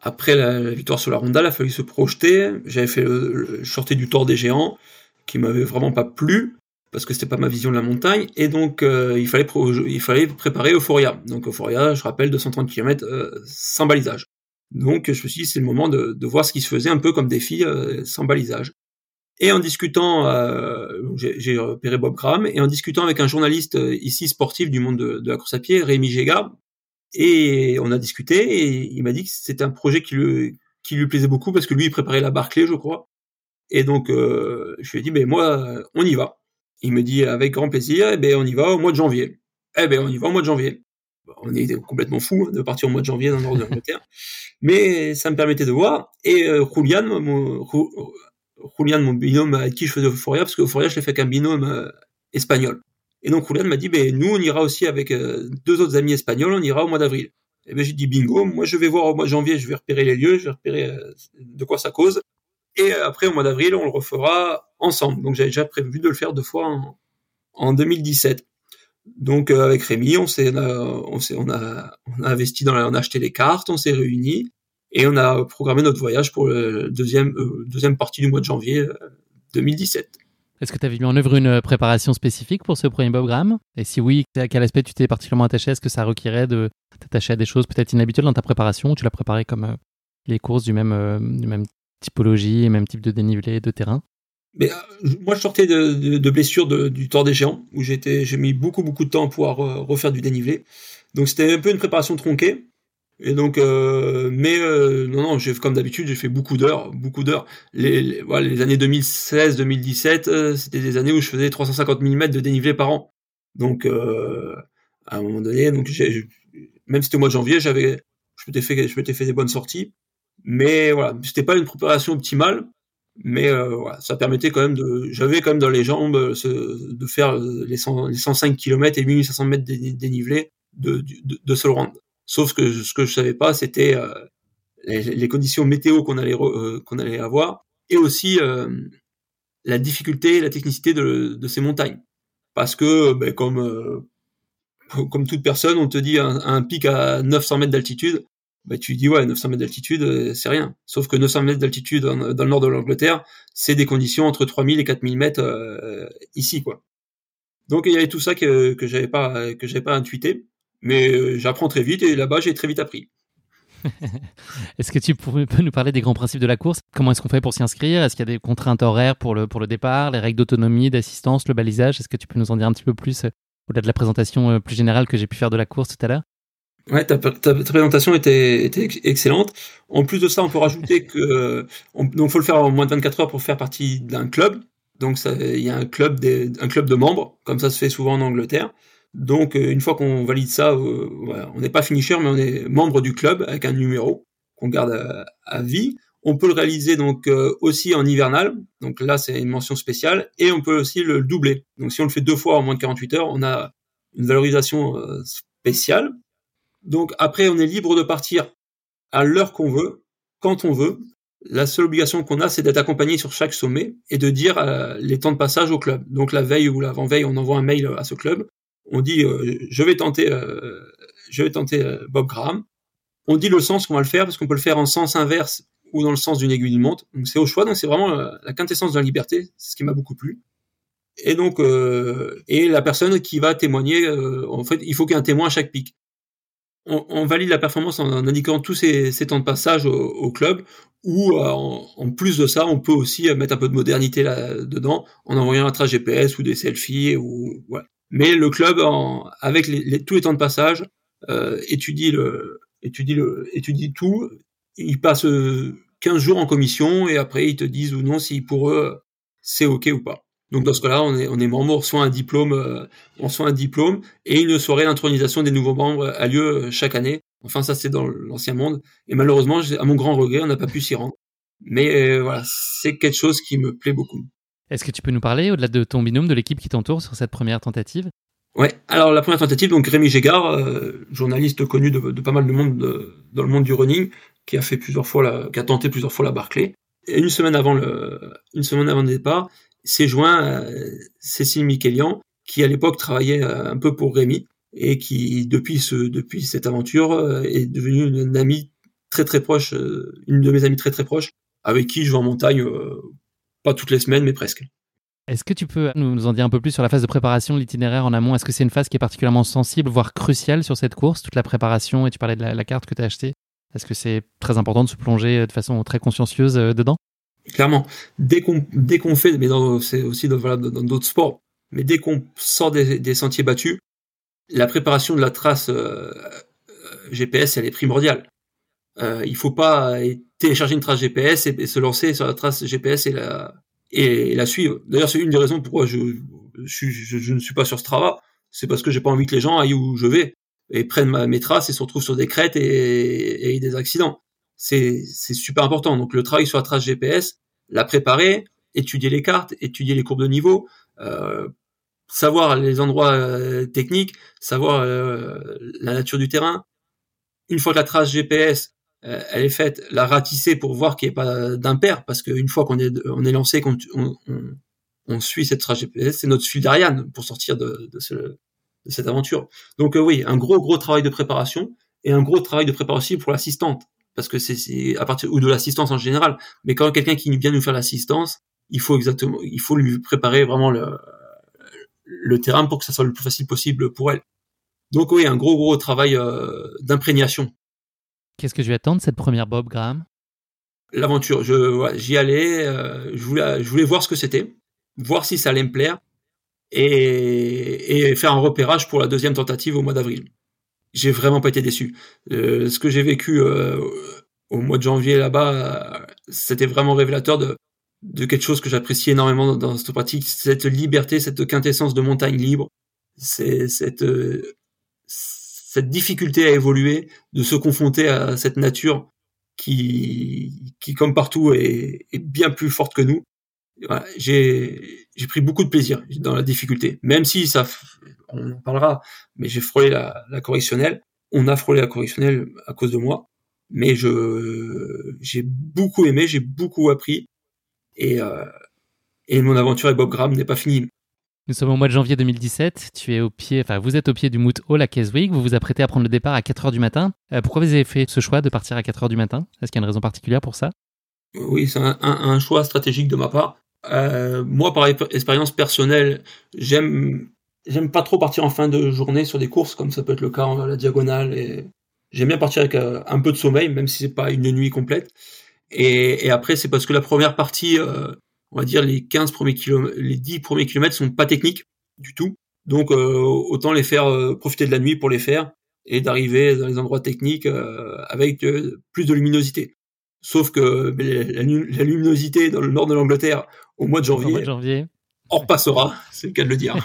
après la, victoire sur la Ronda, il a fallu se projeter. J'avais fait le, le du Tour des Géants, qui m'avait vraiment pas plu parce que c'était pas ma vision de la montagne, et donc euh, il, fallait il fallait préparer Euphoria. Donc Euphoria, je rappelle, 230 km euh, sans balisage. Donc je me suis dit, c'est le moment de, de, voir ce qui se faisait un peu comme défi euh, sans balisage. Et en discutant, j'ai repéré Bob Graham, et en discutant avec un journaliste ici sportif du monde de, de la course à pied, Rémi Géga, et on a discuté, et il m'a dit que c'était un projet qui lui, qui lui plaisait beaucoup, parce que lui, il préparait la Barclay, je crois. Et donc, je lui ai dit, mais moi, on y va. Il me dit avec grand plaisir, eh ben on y va au mois de janvier. Eh ben on y va au mois de janvier. On est complètement fou de partir au mois de janvier dans le nord de l'Angleterre, mais ça me permettait de voir. Et euh, Julian, mon, Julian, mon binôme avec qui je faisais Euphoria, parce que Euphoria je l'ai fait avec un binôme euh, espagnol. Et donc Julian m'a dit, ben nous on ira aussi avec euh, deux autres amis espagnols, on ira au mois d'avril. Et ben j'ai dit bingo, moi je vais voir au mois de janvier, je vais repérer les lieux, je vais repérer euh, de quoi ça cause. Et après, au mois d'avril, on le refera ensemble. Donc j'avais déjà prévu de le faire deux fois en, en 2017. Donc euh, avec Rémi, on s'est, on, s'est, on, a, on a investi dans, on a acheté les cartes, on s'est réunis et on a programmé notre voyage pour le deuxième euh, deuxième partie du mois de janvier 2017. Euh, Est-ce que tu avais mis en œuvre une préparation spécifique pour ce premier Graham Et si oui, à quel aspect tu t'es particulièrement attaché? Est-ce que ça requirait de t'attacher à des choses peut-être inhabituelles dans ta préparation? Tu l'as préparé comme les courses du même, du même typologie et même type de dénivelé de terrain mais euh, moi, je sortais de, de, du Tour des Géants, où j'ai mis beaucoup beaucoup de temps à pouvoir euh, refaire du dénivelé. Donc c'était un peu une préparation tronquée. Et donc, euh, mais non, non, j'ai comme d'habitude, j'ai fait beaucoup d'heures, beaucoup d'heures. Les, années 2016, 2017, c'était des années où je faisais 350 mm de dénivelé par an. Donc, à un moment donné, donc même si c'était au mois de janvier, j'avais, je m'étais fait, je m'étais fait des bonnes sorties. Mais voilà, c'était pas une préparation optimale, mais euh, voilà, ça permettait quand même de, j'avais quand même dans les jambes euh, de faire euh, les, 100, les 105 km et 1500 mètres dénivelés de, de, de seul round. Sauf que ce que je savais pas, c'était euh, les, les, conditions météo qu'on allait qu'on allait avoir et aussi la difficulté, la technicité de, de ces montagnes. Parce que, ben, comme comme toute personne, on te dit un pic à 900 mètres d'altitude, bah, tu dis ouais 900 mètres d'altitude euh, c'est rien. Sauf que 900 mètres d'altitude dans, le nord de l'Angleterre c'est des conditions entre 3000 et 4000 mètres euh, ici quoi. Donc il y avait tout ça que que j'avais pas que j'avais pas intuité. Mais euh, j'apprends très vite et là-bas j'ai très vite appris. Est-ce que tu peux nous parler des grands principes de la course? Comment est-ce qu'on fait pour s'y inscrire? Est-ce qu'il y a des contraintes horaires pour le, pour le départ, les règles d'autonomie, d'assistance, le balisage? Est-ce que tu peux nous en dire un petit peu plus au-delà de la présentation plus générale que j'ai pu faire de la course tout à l'heure? Ouais, ta, ta, présentation était, excellente. En plus de ça, on peut rajouter que on, donc faut le faire en moins de 24 heures pour faire partie d'un club. Donc il y a un club un club de membres, comme ça se fait souvent en Angleterre. Donc euh, une fois qu'on valide ça, euh, on n'est pas finisher, mais on est membre du club avec un numéro qu'on garde à, vie. On peut le réaliser donc euh, aussi en hivernal. Donc là, c'est une mention spéciale, et on peut aussi le doubler. Donc si on le fait deux fois en moins de 48 heures, on a une valorisation spéciale donc après, on est libre de partir à l'heure qu'on veut, quand on veut. La seule obligation qu'on a, c'est d'être accompagné sur chaque sommet et de dire euh, les temps de passage au club. Donc la veille ou l'avant-veille, on envoie un mail à ce club. On dit euh, je vais tenter, euh, je vais tenter Bob Graham. On dit le sens qu'on va le faire parce qu'on peut le faire en sens inverse ou dans le sens d'une aiguille d'une montre. Donc c'est au choix. Donc c'est vraiment la quintessence de la liberté. C'est ce qui m'a beaucoup plu. Et donc et la personne qui va témoigner, en fait, il faut qu'il y ait un témoin à chaque pic on, valide la performance en, indiquant tous ces, temps de passage au, club, ou euh, en, plus de ça, on peut aussi euh, mettre un peu de modernité là-dedans en envoyant un trace GPS ou des selfies. Ou, Mais le club, avec les, tous les temps de passage, euh, étudie, le, étudie, le, étudie tout. Ils passent 15 jours en commission et après ils te disent ou non si pour eux c'est OK ou pas. Donc dans ce cas-là, on est, on est membre, on reçoit un diplôme, euh, on reçoit un diplôme, et une soirée d'intronisation des nouveaux membres a lieu euh, chaque année. Enfin, ça c'est dans l'ancien monde. Et malheureusement, à mon grand regret, on n'a pas pu s'y rendre. Mais voilà, c'est quelque chose qui me plaît beaucoup. Est-ce que tu peux nous parler, au-delà de ton binôme, de l'équipe qui t'entoure sur cette première tentative? Ouais, alors la première tentative, donc Rémi Gégard, journaliste connu de, pas mal de monde dans le monde du running, qui a fait plusieurs fois la, qui a tenté plusieurs fois la Barclay. Et une semaine avant le, une semaine avant le départ, s'est joint à Cécile Michelian, qui à l'époque travaillait un peu pour Rémi et qui depuis ce, depuis cette aventure est devenue une, amie très très proche, une de mes amies très très proches, avec qui je vais en montagne pas toutes les semaines mais presque. Est-ce que tu peux nous en dire un peu plus sur la phase de préparation, l'itinéraire en amont? Est-ce que c'est une phase qui est particulièrement sensible, voire cruciale sur cette course, toute la préparation? Et tu parlais de la, carte que tu as achetée. Est-ce que c'est très important de se plonger de façon très consciencieuse euh, dedans? Clairement, dès qu'on dès qu'on fait, mais c'est aussi dans d'autres sports, mais dès qu'on sort des, sentiers battus, la préparation de la trace euh, euh, GPS elle est primordiale. Euh, il faut pas télécharger une trace GPS et, se lancer sur la trace GPS et la et la suivre. D'ailleurs, c'est une des raisons pourquoi je, je, ne suis pas sur Strava. C'est parce que j'ai pas envie que les gens aillent où je vais et prennent ma, mes traces et se retrouvent sur des crêtes et, et des accidents. C'est super important. Donc le travail sur la trace GPS, la préparer, étudier les cartes, étudier les courbes de niveau, euh, savoir les endroits euh, techniques, savoir euh, la nature du terrain. Une fois que la trace GPS euh, elle est faite, la ratisser pour voir qu'il n'y ait pas d'impair, parce qu'une fois qu'on est, on est lancé, qu'on on, on, suit cette trace GPS, c'est notre fil d'Ariane pour sortir de, de, ce, de, cette aventure. Donc euh, oui, un gros gros travail de préparation et un gros travail de préparation pour l'assistante, parce que c'est à partir ou de l'assistance en général. Mais quand quelqu'un qui vient nous faire l'assistance, il faut exactement, il faut lui préparer vraiment le, le terrain pour que ça soit le plus facile possible pour elle. Donc oui, un gros gros travail euh, d'imprégnation Qu'est-ce que je vais attendre cette première Bob Graham? L'aventure, je j'y allais, euh, je voulais je voulais voir ce que c'était, voir si ça allait me plaire et, et faire un repérage pour la deuxième tentative au mois d'avril. J'ai vraiment pas été déçu. Euh, ce que j'ai vécu euh, au mois de janvier là-bas, c'était vraiment révélateur de de quelque chose que j'apprécie énormément dans, cette pratique, cette liberté, cette quintessence de montagne libre, c'est cette cette difficulté à évoluer, de se confronter à cette nature qui, qui comme partout, est, est bien plus forte que nous. Voilà, j'ai, j'ai pris beaucoup de plaisir dans la difficulté, même si ça, on en parlera, mais j'ai frôlé la, la correctionnelle. On a frôlé la correctionnelle à cause de moi, mais je, j'ai beaucoup aimé, j'ai beaucoup appris, et, euh, et mon aventure avec Bob Graham n'est pas finie. Nous sommes au mois de janvier 2017. Tu es au pied, enfin, vous êtes au pied du Moot Hall à Keswick. Vous vous apprêtez à prendre le départ à 4 heures du matin. Euh, pourquoi vous avez fait ce choix de partir à 4 heures du matin? Est-ce qu'il y a une raison particulière pour ça? Oui, c'est un, choix stratégique de ma part. Euh, moi, par expérience personnelle, j'aime j'aime pas trop partir en fin de journée sur des courses comme ça peut être le cas en la diagonale. Et j'aime bien partir avec euh, un peu de sommeil, même si c'est pas une nuit complète. Et, après, c'est parce que la première partie, on va dire les 15 premiers kilomètres, les 10 premiers kilomètres sont pas techniques du tout. Donc euh, autant les faire euh, profiter de la nuit pour les faire et d'arriver dans les endroits techniques euh, avec plus de luminosité. Sauf que la, luminosité dans le nord de l'Angleterre au mois de janvier, janvier. on repassera, c'est le cas de le dire.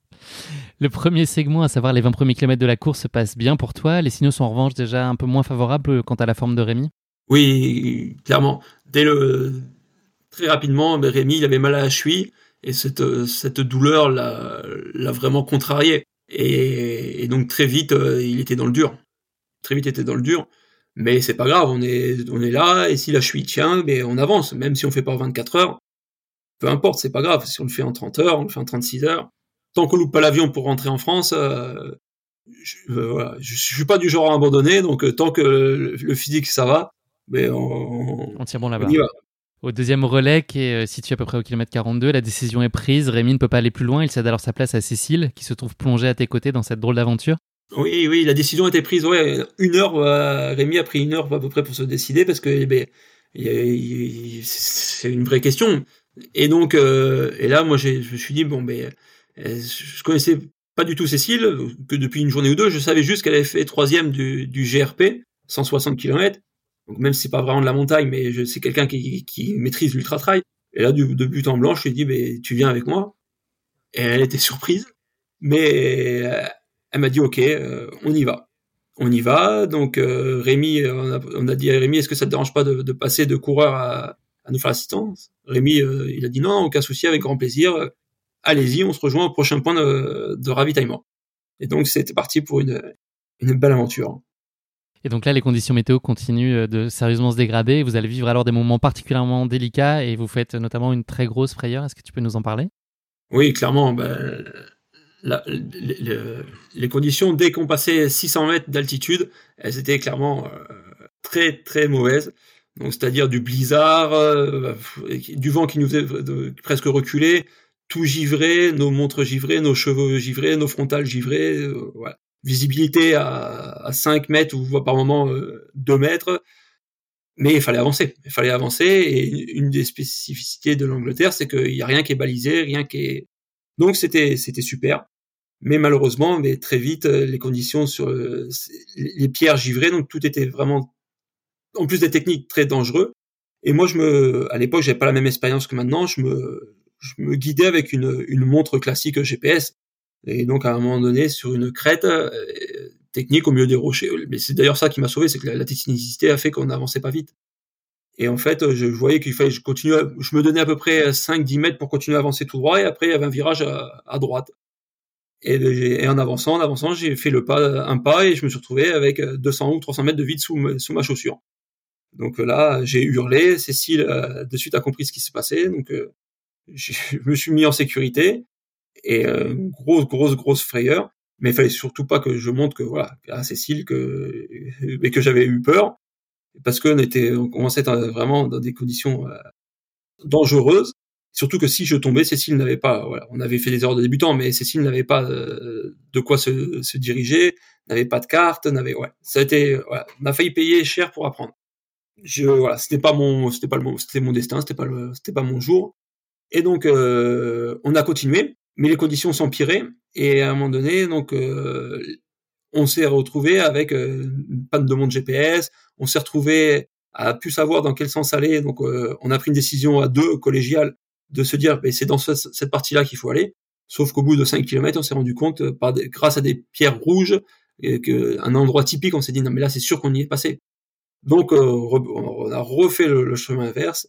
le premier segment, à savoir les 20 premiers kilomètres de la course, se passe bien pour toi. Les signaux sont en revanche déjà un peu moins favorables quant à la forme de Rémi. Oui, clairement. Dès le très rapidement, ben, Rémi, il avait mal à la cheville et cette, cette douleur l'a, vraiment contrarié. Et, donc très vite, euh, il était dans le dur. Très vite, il était dans le dur. Mais c'est pas grave, on est, on est là, et si la cheville tient, ben, on avance, même si on fait pas 24 heures. Peu importe, c'est pas grave. Si on le fait en 30 heures, on le fait en 36 heures. Tant qu'on loupe pas l'avion pour rentrer en France, euh, je, euh, voilà, je, suis pas du genre à abandonner, donc tant que le, physique ça va, ben on, on tient bon là-bas. Au deuxième relais, qui est euh, situé à peu près au kilomètre 42, la décision est prise. Rémi ne peut pas aller plus loin. Il cède alors sa place à Cécile, qui se trouve plongée à tes côtés dans cette drôle d'aventure. Oui, oui, la décision a été prise. Ouais, une heure. Euh, Rémi a pris une heure à peu près pour se décider parce que eh ben, c'est une vraie question. Et donc, euh, et là, moi, je me suis dit bon, ben, je connaissais pas du tout Cécile, que depuis une journée ou deux, je savais juste qu'elle avait fait troisième du, du GRP, 160 km. Donc même si c'est pas vraiment de la montagne, mais c'est quelqu'un qui, qui maîtrise l'ultra trail. Et là, de, but en blanc, je lui ai dit, mais tu viens avec moi. Et elle était surprise, mais elle m'a dit, ok, euh, on y va. on y va. Donc euh, Rémi, on a, dit à Rémi, est-ce que ça te dérange pas de, passer de coureur à, nous faire assistance Rémi, euh, il a dit non, aucun souci, avec grand plaisir. Allez-y, on se rejoint au prochain point de, ravitaillement. Et donc c'était parti pour une, une belle aventure. Et donc là, les conditions météo continuent de sérieusement se dégrader. Vous allez vivre alors des moments particulièrement délicats et vous faites notamment une très grosse frayeur. Est-ce que tu peux nous en parler? Oui, clairement. Ben, les, conditions, dès qu'on passait 600 mètres d'altitude, elles étaient clairement euh, très très mauvaises. Donc c'est-à-dire du blizzard, euh, du vent qui nous faisait presque reculer, tout givré, nos montres givrées, nos cheveux givrés, nos frontales givrées, euh, visibilité à, à, 5 mètres ou par moment 2 mètres. Mais il fallait avancer, il fallait avancer. Et une des spécificités de l'Angleterre, c'est qu'il n'y a rien qui est balisé, rien qui est donc c'était c'était super. Mais malheureusement, mais très vite, euh, les conditions sur euh, les pierres givrées, donc tout était vraiment, en plus des techniques très dangereux. Et moi, je me, à l'époque, j'avais pas la même expérience que maintenant. Je me, je me guidais avec une, une montre classique GPS. Et donc, à un moment donné, sur une crête euh, technique au milieu des rochers. Mais c'est d'ailleurs ça qui m'a sauvé, c'est que la, la technicité a fait qu'on n'avançait pas vite. Et en fait, je, voyais qu'il fallait, je continue, je me donnais à peu près 5-10 mètres pour continuer à avancer tout droit, et après il y avait un virage à, droite. Et, en avançant, en avançant, j'ai fait le pas, un pas, et je me suis retrouvé avec 200 ou 300 mètres de vide sous, ma chaussure. Donc là, j'ai hurlé. Cécile, euh, de suite, a compris ce qui se passait. Donc, euh, je me suis mis en sécurité. Et euh, grosse, grosse, grosse frayeur. Mais il fallait surtout pas que je montre que voilà à Cécile que que j'avais eu peur parce qu'on était, on commençait vraiment dans des conditions euh, dangereuses. Surtout que si je tombais, Cécile n'avait pas, voilà, on avait fait des erreurs de débutants, mais Cécile n'avait pas euh, de quoi se, se diriger, n'avait pas de carte, n'avait, ouais, ça a été, voilà, on a failli payer cher pour apprendre. Je, voilà, c'était pas mon, c'était pas le, c'était mon destin, c'était pas le, c'était pas mon jour. Et donc, euh, on a continué, mais les conditions s'empiraient. Et à un moment donné, donc, on s'est retrouvé avec une panne de montre GPS, on s'est retrouvé à plus savoir dans quel sens aller, donc euh, on a pris une décision à deux collégiale de se dire ben, c'est dans cette partie-là qu'il faut aller. Sauf qu'au bout de 5 km, on s'est rendu compte, euh, par grâce à des pierres rouges, et que, un endroit typique, on s'est dit non mais là c'est sûr qu'on y est passé. Donc on a refait le, chemin inverse,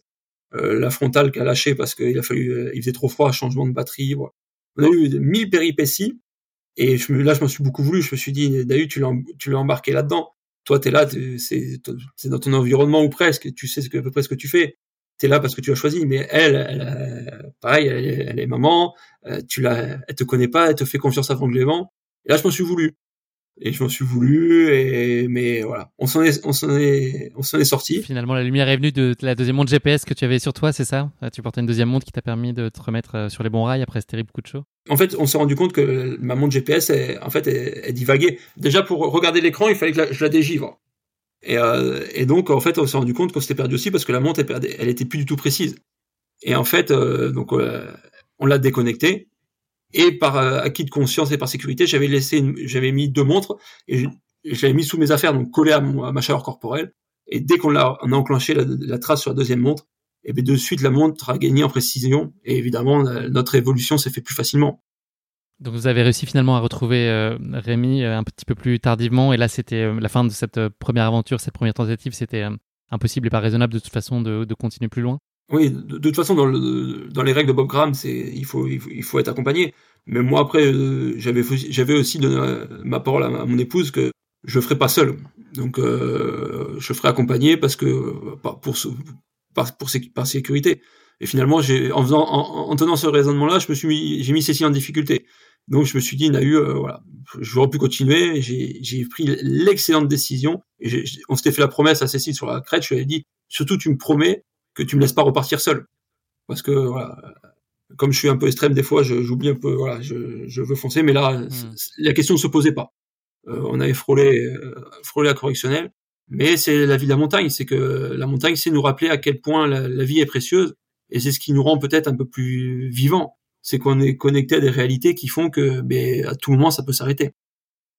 la frontale qui a lâché parce qu'il a fallu, il faisait trop froid, changement de batterie. On a eu mille péripéties et je là, je m'en suis beaucoup voulu. Je me suis dit, l'as, tu l'as embarqué là-dedans. Toi, t'es là, c'est, c'est dans ton environnement ou presque. Tu sais ce que, à peu près ce que tu fais. T'es là parce que tu as choisi. Mais elle, elle pareil, elle, est maman. Euh, tu l'as, elle te connaît pas. Elle te fait confiance aveuglément. Et là, je m'en suis voulu. Et je m'en suis voulu. Et mais voilà, on s'en est, on s'en est, on s'en est sorti. Finalement, la lumière est venue de la deuxième montre GPS que tu avais sur toi, c'est ça? Tu portais une deuxième montre qui t'a permis de te remettre euh, sur les bons rails après ce terrible coup de chaud? En fait, on s'est rendu compte que ma montre GPS, en fait, elle, divaguait. Déjà, pour regarder l'écran, il fallait que je la dégivre. Et, euh, et, donc, en fait, on s'est rendu compte qu'on s'était perdu aussi parce que la montre, elle, elle était plus du tout précise. Et en fait, euh, donc, euh, on l'a déconnectée. Et par acquis de conscience et par sécurité, j'avais laissé, j'avais mis deux montres et je, l'avais mis sous mes affaires, donc collé à, ma chaleur corporelle. Et dès qu'on a, enclenché la, trace sur la deuxième montre, et bien de suite la montre a gagné en précision et évidemment notre évolution s'est fait plus facilement. Donc vous avez réussi finalement à retrouver euh, Rémi euh, un petit peu plus tardivement et là c'était euh, la fin de cette première aventure, cette première tentative, c'était impossible et pas raisonnable de toute façon de, continuer plus loin. Oui, de, toute façon dans, dans, les règles de Bob Graham, c'est il faut, il faut, être accompagné. Mais moi après j'avais j'avais aussi donné ma parole à, mon épouse que je ferai pas seul. Donc je ferai accompagné parce que pour par, pour, par sécurité. Et finalement, j'ai, en, faisant, en, tenant ce raisonnement-là, je me suis mis, j'ai mis Cécile en difficulté. Donc je me suis dit, Nahu, euh, voilà, j'aurais pu continuer. J'ai pris l'excellente décision. Et on s'était fait la promesse à Cécile sur la crête. Je lui ai dit, surtout, tu me promets que tu me laisses pas repartir seul, parce que voilà, comme je suis un peu extrême des fois, j'oublie un peu, voilà, je, je, veux foncer. Mais là, hmm. la question ne se posait pas. Euh, on avait frôlé, euh, frôlé la correctionnelle. Mais c'est la vie de la montagne, c'est que la montagne, c'est nous rappeler à quel point la, vie est précieuse, et c'est ce qui nous rend peut-être un peu plus vivants. C'est qu'on est connecté à des réalités qui font que, ben, à tout moment, ça peut s'arrêter.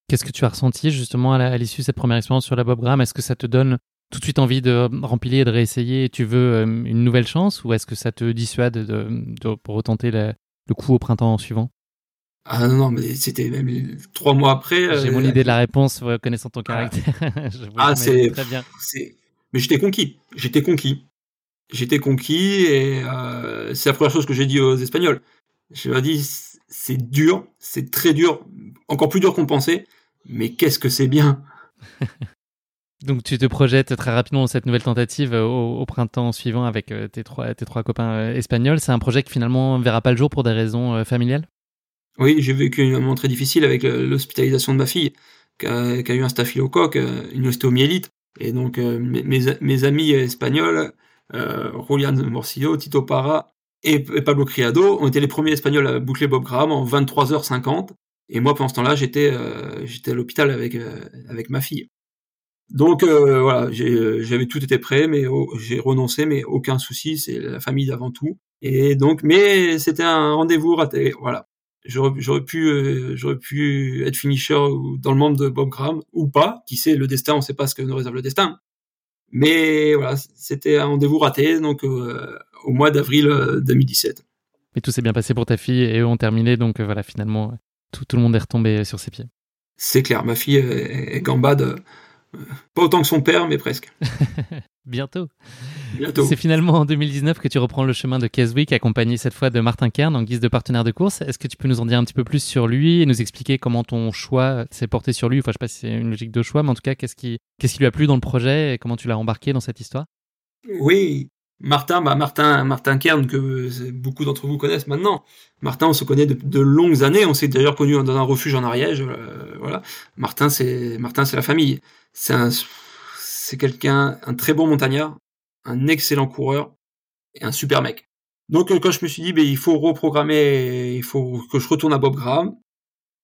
Qu'est-ce que tu as ressenti justement à l'issue de cette première expérience sur la Bob Graham? Est-ce que ça te donne tout de suite envie de remplir et de réessayer et tu veux euh, une nouvelle chance ou est-ce que ça te dissuade de, retenter le coup au printemps suivant? Ah non, non, mais c'était même trois mois après. J'ai mon idée de la réponse, connaissant ton caractère. ah, c'est très bien. Mais j'étais conquis. J'étais conquis. J'étais conquis et euh, c'est la première chose que j'ai dit aux Espagnols. Je leur ai dit, c'est dur, c'est très dur, encore plus dur qu'on pensait, mais qu'est-ce que c'est bien? Donc tu te projettes très rapidement dans cette nouvelle tentative euh, au, printemps suivant avec euh, tes trois, copains espagnols. C'est un projet qui finalement ne verra pas le jour pour des raisons familiales? Oui, j'ai vécu un moment très difficile avec l'hospitalisation de ma fille, qui a, eu un staphylocoque, une ostéomyélite. Et donc mes, amis espagnols euh, Julian Morcillo, Tito Parra et, Pablo Criado ont été les premiers Espagnols à boucler Bob Graham en 23h50. Et moi, pendant ce temps-là, j'étais euh, à l'hôpital euh, avec ma fille. Donc euh, voilà, j'avais tout été prêt, mais j'ai renoncé, mais aucun souci, c'est la famille avant tout. Et donc, mais c'était un rendez-vous raté. Voilà, j'aurais pu j'aurais pu être finisher dans le monde de Bob Graham ou pas. Qui sait le destin, on sait pas ce que nous réserve le destin. Mais voilà, c'était un rendez-vous raté, donc euh, au mois d'avril 2017. Euh, Mais tout s'est bien passé pour ta fille et eux ont terminé, donc euh, voilà, finalement, tout, tout, le monde est retombé sur ses pieds. C'est clair, ma fille est, est gambade pas autant que son père, mais presque. Bientôt. C'est finalement en 2019 que tu reprends le chemin de Keswick, accompagné cette fois de Martin Kern en guise de partenaire de course. Est-ce que tu peux nous en dire un petit peu plus sur lui et nous expliquer comment ton choix s'est porté sur lui? Enfin, je sais pas si c'est une logique de choix, mais en tout cas, qu'est-ce qui, qu'est-ce qui lui a plu dans le projet et comment tu l'as embarqué dans cette histoire? Oui, Martin, bah Martin, Martin Kern que beaucoup d'entre vous connaissent maintenant. Martin, on se connaît de, de longues années. On s'est d'ailleurs connu dans un refuge en Ariège. Euh, voilà. Martin, c'est Martin, c'est la famille. C'est un, c'est quelqu'un, un très bon montagnard, un excellent coureur et un super mec. Donc euh, quand je me suis dit, ben il faut reprogrammer, il faut que je retourne à Bob Graham.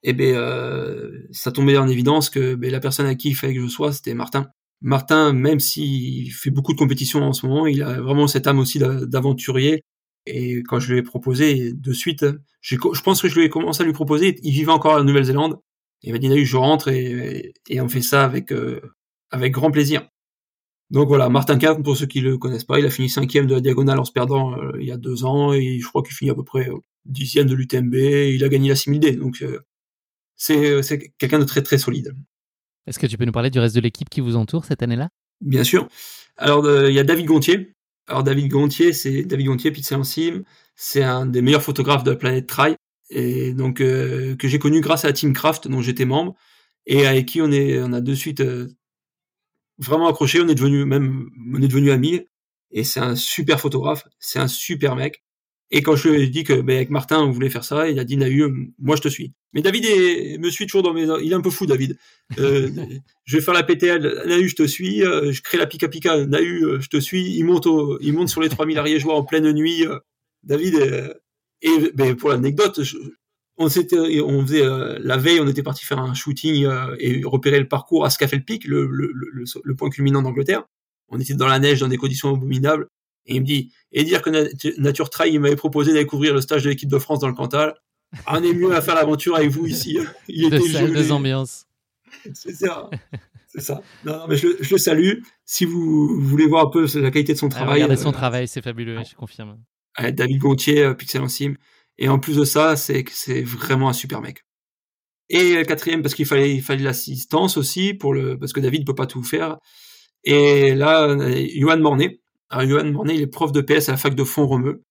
Et eh ben euh, ça tombait en évidence que ben, la personne à qui il fallait que je sois, c'était Martin. Martin, même s'il fait beaucoup de compétitions en ce moment, il a vraiment cette âme aussi d'aventurier. Et quand je lui ai proposé, de suite, je, pense que je lui ai commencé à lui proposer, il vivait encore en Nouvelle-Zélande. Il m'a dit, je rentre et, on fait ça avec, euh, avec grand plaisir. Donc voilà, Martin Kahn, pour ceux qui le connaissent pas, il a fini cinquième de la diagonale en se perdant euh, il y a deux ans, et je crois qu'il finit à peu près dixième de l'UTMB, il a gagné la 6000D, donc euh, c'est quelqu'un de très très solide. Est-ce que tu peux nous parler du reste de l'équipe qui vous entoure cette année-là? Bien sûr. Alors, il y a David Gontier. Alors, David Gontier, c'est David Gontier, Pizza Sim. C'est un des meilleurs photographes de la planète Trail. Et donc, euh, que j'ai connu grâce à la Team dont j'étais membre. Et avec qui on est, on a de suite euh, vraiment accroché. On est devenu, même, on est devenu amis. Et c'est un super photographe. C'est un super mec. Et quand je lui ai dit que ben, avec Martin on voulait faire ça, il a dit Nahu, moi je te suis. Mais David est, me suit toujours dans mes, il est un peu fou David. Euh, je vais faire la PTL, Nahu je te suis, euh, je crée la Pika Pika, Nahu euh, je te suis. Il monte, il monte sur les 3000 ariégeois en pleine nuit. David et ben, pour l'anecdote, on s'était, on faisait la veille, on était parti faire un shooting et repérer le parcours à Scafell Peak, le, le, le, le point culminant d'Angleterre. On était dans la neige, dans des conditions abominables. Et il me dit, et dire que Nature Trail, il m'avait proposé d'aller couvrir le stage de l'équipe de France dans le Cantal. On est mieux à faire l'aventure avec vous ici. Il de était deux ambiances. C'est ça. C'est ça. Non, mais je, le salue. Si vous voulez voir un peu la qualité de son ah, travail. regardez son euh, travail, c'est fabuleux, je confirme. David Gontier, euh, Pixel en Sim. Et en plus de ça, c'est c'est vraiment un super mec. Et le quatrième, parce qu'il fallait, il fallait l'assistance aussi pour le, parce que David ne peut pas tout faire. Et là, euh, Johan Mornay, alors, Johan Mornay, il est prof de PS à la fac de Font-Romeu.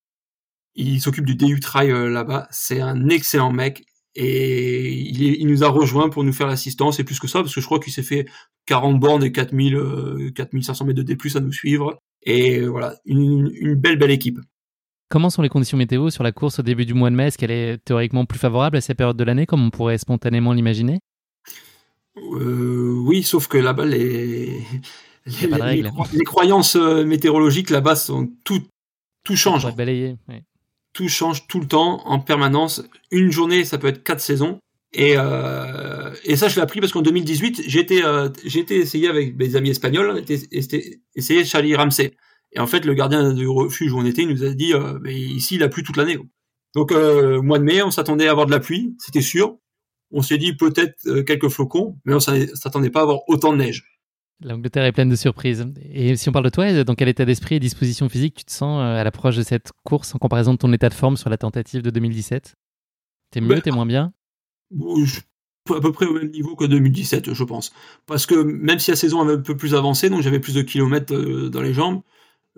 Il s'occupe du DU Trail euh, là-bas. C'est un excellent mec. Et il, nous a rejoint pour nous faire l'assistance et plus que ça, parce que je crois qu'il s'est fait 40 bornes et 4000, 4500 euh, mètres de D+, à nous suivre. Et voilà, une, une belle, belle équipe. Comment sont les conditions météo sur la course au début du mois de mai? Est-ce qu'elle est théoriquement plus favorable à ces périodes de l'année, comme on pourrait spontanément l'imaginer? Euh, Oui, sauf que là-bas, les, les, croyances euh, météorologiques là-bas sont tout, tout change. Tout change tout le temps, en permanence. Une journée, ça peut être quatre saisons. Et, euh, et ça, je l'ai appris parce qu'en 2018, j'étais euh, j'étais essayé avec mes amis espagnols, essayé essayé Charlie Ramsey. Et en fait, le gardien du refuge où on était, il nous a dit, euh, ici, il a plu toute l'année. Donc, euh, mois de mai, on s'attendait à avoir de la pluie, c'était sûr. On s'est dit peut-être quelques flocons, mais on s'attendait pas à avoir autant de neige. L'Angleterre est pleine de surprises. Et si on parle de toi, dans quel état d'esprit et disposition physique tu te sens euh, à l'approche de cette course en comparaison de ton état de forme sur la tentative de 2017 T'es mieux, t'es moins bien? À peu près au même niveau que 2017, je pense. Parce que même si la saison avait un peu plus avancé, donc j'avais plus de kilomètres euh, dans les jambes,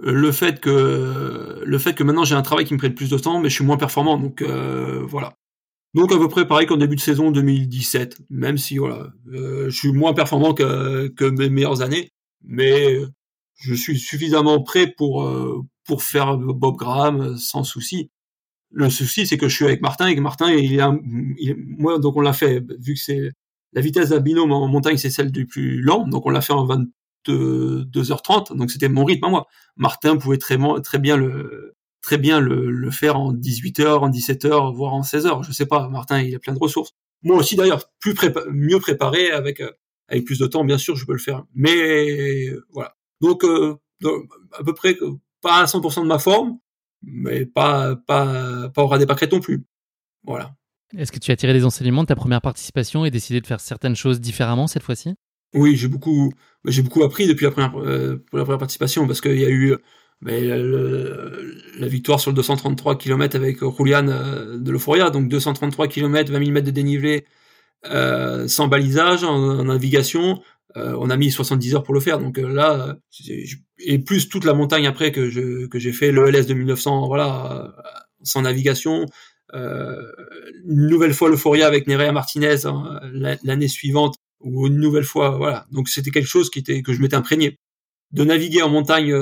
euh, le fait que le fait que maintenant j'ai un travail qui me prête plus de temps, mais je suis moins performant, donc euh, voilà. Donc à peu près pareil qu'en début de saison 2017, même si voilà, je suis moins performant que, que mes meilleures années, mais je suis suffisamment prêt pour pour faire Bob Graham sans souci. Le souci, c'est que je suis avec Martin et que Martin, il a, moi, donc on l'a fait, vu que c'est la vitesse d'un binôme en montagne, c'est celle du plus lent, donc on l'a fait en 22h30, donc c'était mon rythme à moi. Martin pouvait très, très bien le, très bien le, faire en 18h, en 17h, voire en 16h. Je sais pas, Martin, il a plein de ressources. Moi aussi, d'ailleurs, plus mieux préparé avec, euh, avec plus de temps, bien sûr, je peux le faire. Mais voilà. Donc, euh, à peu près pas à 100% de ma forme, mais pas, pas, pas au ras des pâquerettes non plus. Voilà. Est-ce que tu as tiré des enseignements de ta première participation et décidé de faire certaines choses différemment cette fois-ci? Oui, j'ai beaucoup, j'ai beaucoup appris depuis la première, euh, pour la première participation parce qu'il y a eu mais la victoire sur le 233 km avec Julian euh, de l'Euphoria, donc 233 km, 20 000 mètres de dénivelé, euh, sans balisage, en navigation, euh, on a mis 70 heures pour le faire. Donc euh, là, et plus toute la montagne après que je que j'ai fait le LS de 1900, voilà, sans navigation. Euh, une nouvelle fois l'euphoria avec Nerea Martinez hein, l'année suivante ou une nouvelle fois, voilà. Donc c'était quelque chose qui était que je m'étais imprégné de naviguer en montagne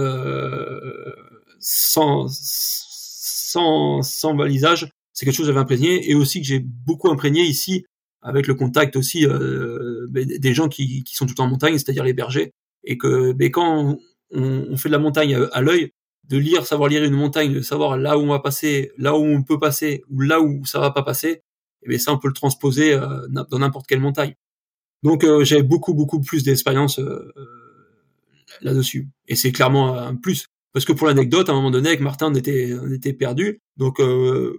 sans sans sans balisage. C'est quelque chose que j'avais imprégné et aussi que j'ai beaucoup imprégné ici avec le contact aussi euh, ben, des gens qui, qui, sont tout en montagne, c'est-à-dire les bergers, et que ben, quand on, on, fait de la montagne à, l'œil, de lire, savoir lire une montagne, de savoir là où on va passer, là où on peut passer, ou là où ça va pas passer, et eh bien ça on peut le transposer euh, dans n'importe quelle montagne. Donc euh, beaucoup beaucoup plus d'expérience euh, là-dessus, et c'est clairement un plus. Parce que pour l'anecdote, à un moment donné, avec Martin, on était, on était perdu. Donc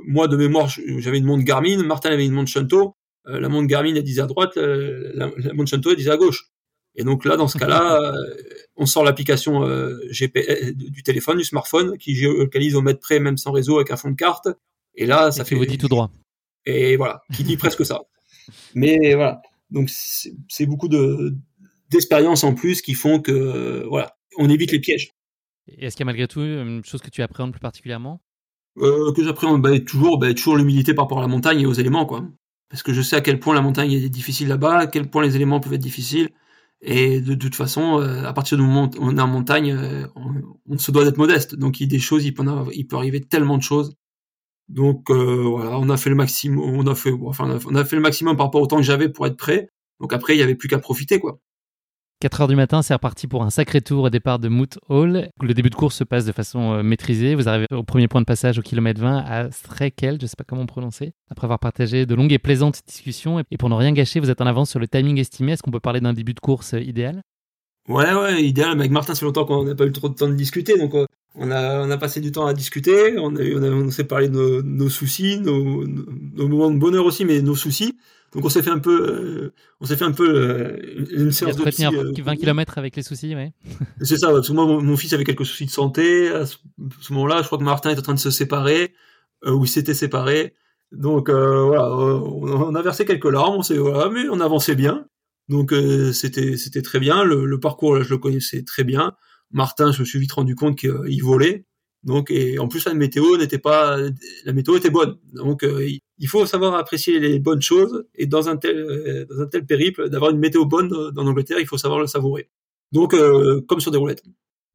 moi, de mémoire, j'avais une montre Garmin, Martin avait une montre Shunto, euh, la montre Garmin elle disait à droite, la, montre Shanto elle disait à gauche. Et donc là, dans ce cas-là, euh, on sort l'application euh, GPS du téléphone, du smartphone, qui géolocalise au mètre près, même sans réseau, avec un fond de carte. Et là, ça fait. vous dit tout droit. Et voilà, qui dit presque ça. Mais voilà, donc c'est beaucoup de d'expériences en plus qui font que voilà, on évite les pièges. Est-ce qu'il y a malgré tout une chose que tu appréhendes plus particulièrement? Que j'appréhende bah, toujours, bah, toujours l'humilité par rapport à la montagne et aux éléments, quoi parce que je sais à quel point la montagne est difficile là-bas, à quel point les éléments peuvent être difficiles. Et de, toute façon, euh, à partir du moment où on est en montagne, euh, on, se doit d'être modeste. Donc il y a des choses, il peut, il peut arriver tellement de choses. Donc euh, voilà, on a fait le maximum, on a fait, enfin on a fait le maximum par rapport au temps que j'avais pour être prêt. Donc après, il y avait plus qu'à profiter, quoi. 4 heures du matin, c'est reparti pour un sacré tour au départ de Moot Hall. Le début de course se passe de façon euh, maîtrisée. Vous arrivez au premier point de passage au kilomètre 20 à Strekel, je ne sais pas comment prononcer. Après avoir partagé de longues et plaisantes discussions, et pour ne rien gâcher, vous êtes en avance sur le timing estimé. Est-ce qu'on peut parler d'un début de course euh, idéal? Ouais, ouais, idéal. Avec Martin, c'est longtemps qu'on n'a pas eu trop de temps de discuter, donc euh, on a, on a passé du temps à discuter. On, a, on, s'est parlé de nos, soucis, nos moments de bonheur aussi, mais nos soucis. Donc on s'est fait un peu, euh, on s'est fait un peu euh, une séance de psy, 20 euh, km avec les soucis, ouais. C'est ça, parce que moi mon, fils avait quelques soucis de santé à ce, moment-là. Je crois que Martin est en train de se séparer ou il s'était séparé. Donc voilà, on, a versé quelques larmes, on s'est voilà, mais on avançait bien. Donc c'était c'était très bien. Le, le, parcours là, je le connaissais très bien. Martin, je me suis vite rendu compte qu'il volait. Donc, et en plus, la météo n'était pas, la météo était bonne. Donc, euh, il faut savoir apprécier les bonnes choses. Et dans un tel, euh, dans un tel périple, d'avoir une météo bonne dans l'Angleterre, il faut savoir le savourer. Donc, euh, comme sur des roulettes.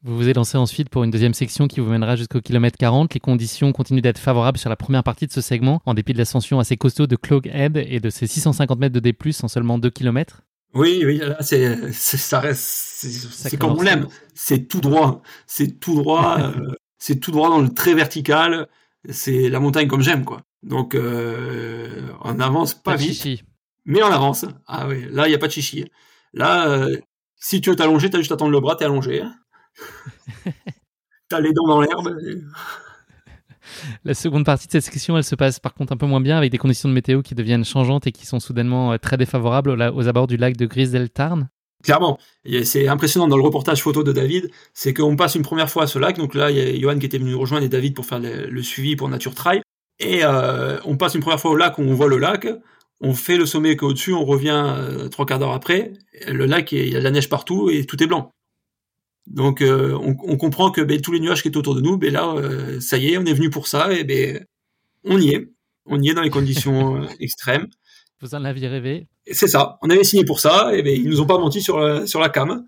Vous vous êtes lancé ensuite pour une deuxième section qui vous mènera jusqu'au kilomètre 40. Les conditions continuent d'être favorables sur la première partie de ce segment, en dépit de l'ascension assez costaud de Clog Head et de ses 650 mètres de D+, en seulement 2 km. Oui, oui, là, c'est, ça reste, c'est comme on l'aime. C'est tout droit. C'est tout droit c'est tout droit dans le très vertical. C'est la montagne comme j'aime, quoi. Donc, euh, on avance pas, vite, mais on avance. Ah oui, là, il n'y a pas de chichi. Là, euh, si tu veux t'allonger, t'as juste à tendre le bras, t'es allongé. Hein. t'as les dents dans l'herbe. La seconde partie de cette section, elle se passe par contre un peu moins bien avec des conditions de météo qui deviennent changeantes et qui sont soudainement euh, très défavorables aux abords du lac de Grisdeltarn. Clairement, c'est impressionnant dans le reportage photo de David, c'est qu'on passe une première fois à ce lac, donc là il y a Johan qui était venu rejoindre et David pour faire le, suivi pour Nature Trail, Et euh, on passe une première fois au lac on voit le lac, on fait le sommet au-dessus, on revient euh, trois quarts d'heure après, le lac, il y a de la neige partout et tout est blanc. Donc euh, on, comprend que ben, tous les nuages qui étaient autour de nous, ben là, ça y est, on est venu pour ça, et ben on y est. On y est dans les conditions extrêmes. Vous en aviez rêvé C'est ça, on avait signé pour ça, et ben ils nous ont pas menti sur la, sur la cam.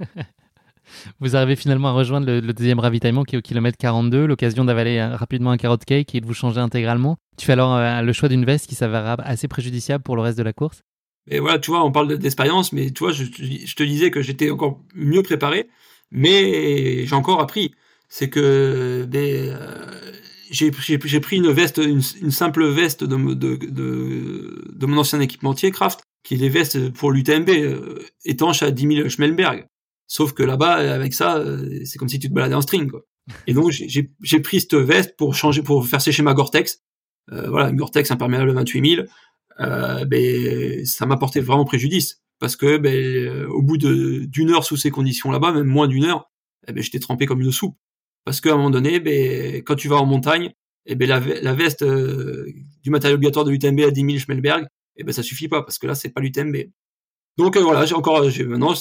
vous arrivez finalement à rejoindre le, deuxième ravitaillement qui est au kilomètre 42, l'occasion d'avaler rapidement un carotte cake et de vous changer intégralement. Tu fais alors le choix d'une veste qui s'avère assez préjudiciable pour le reste de la course et voilà, tu vois, on parle d'expérience, mais tu vois, je, je te disais que j'étais encore mieux préparé, mais j'ai encore appris. C'est que ben, euh, j'ai pris une veste, une, simple veste de, mon ancien équipementier Kraft, qui est des vestes pour l'UTMB, euh, étanches à 10 000 Schmelberg. Sauf que là-bas, avec ça, euh, c'est comme si tu te baladais en string. Quoi. Et donc, j'ai pris cette veste pour changer, pour faire sécher ma Gore-Tex. Euh, voilà, une Gore-Tex imperméable 28 000 euh, ben, ça m'a porté vraiment préjudice parce que ben, au bout d'une heure sous ces conditions là-bas, même moins d'une heure, eh ben, j'étais trempé comme une soupe. Parce qu'à un moment donné, ben, quand tu vas en montagne, eh ben, la, la veste euh, du matériel obligatoire de l'UTMB à 10 000 Schmelberg, eh ben, ça suffit pas parce que là, c'est pas l'UTMB. Donc voilà, j'ai encore, j'ai, maintenant,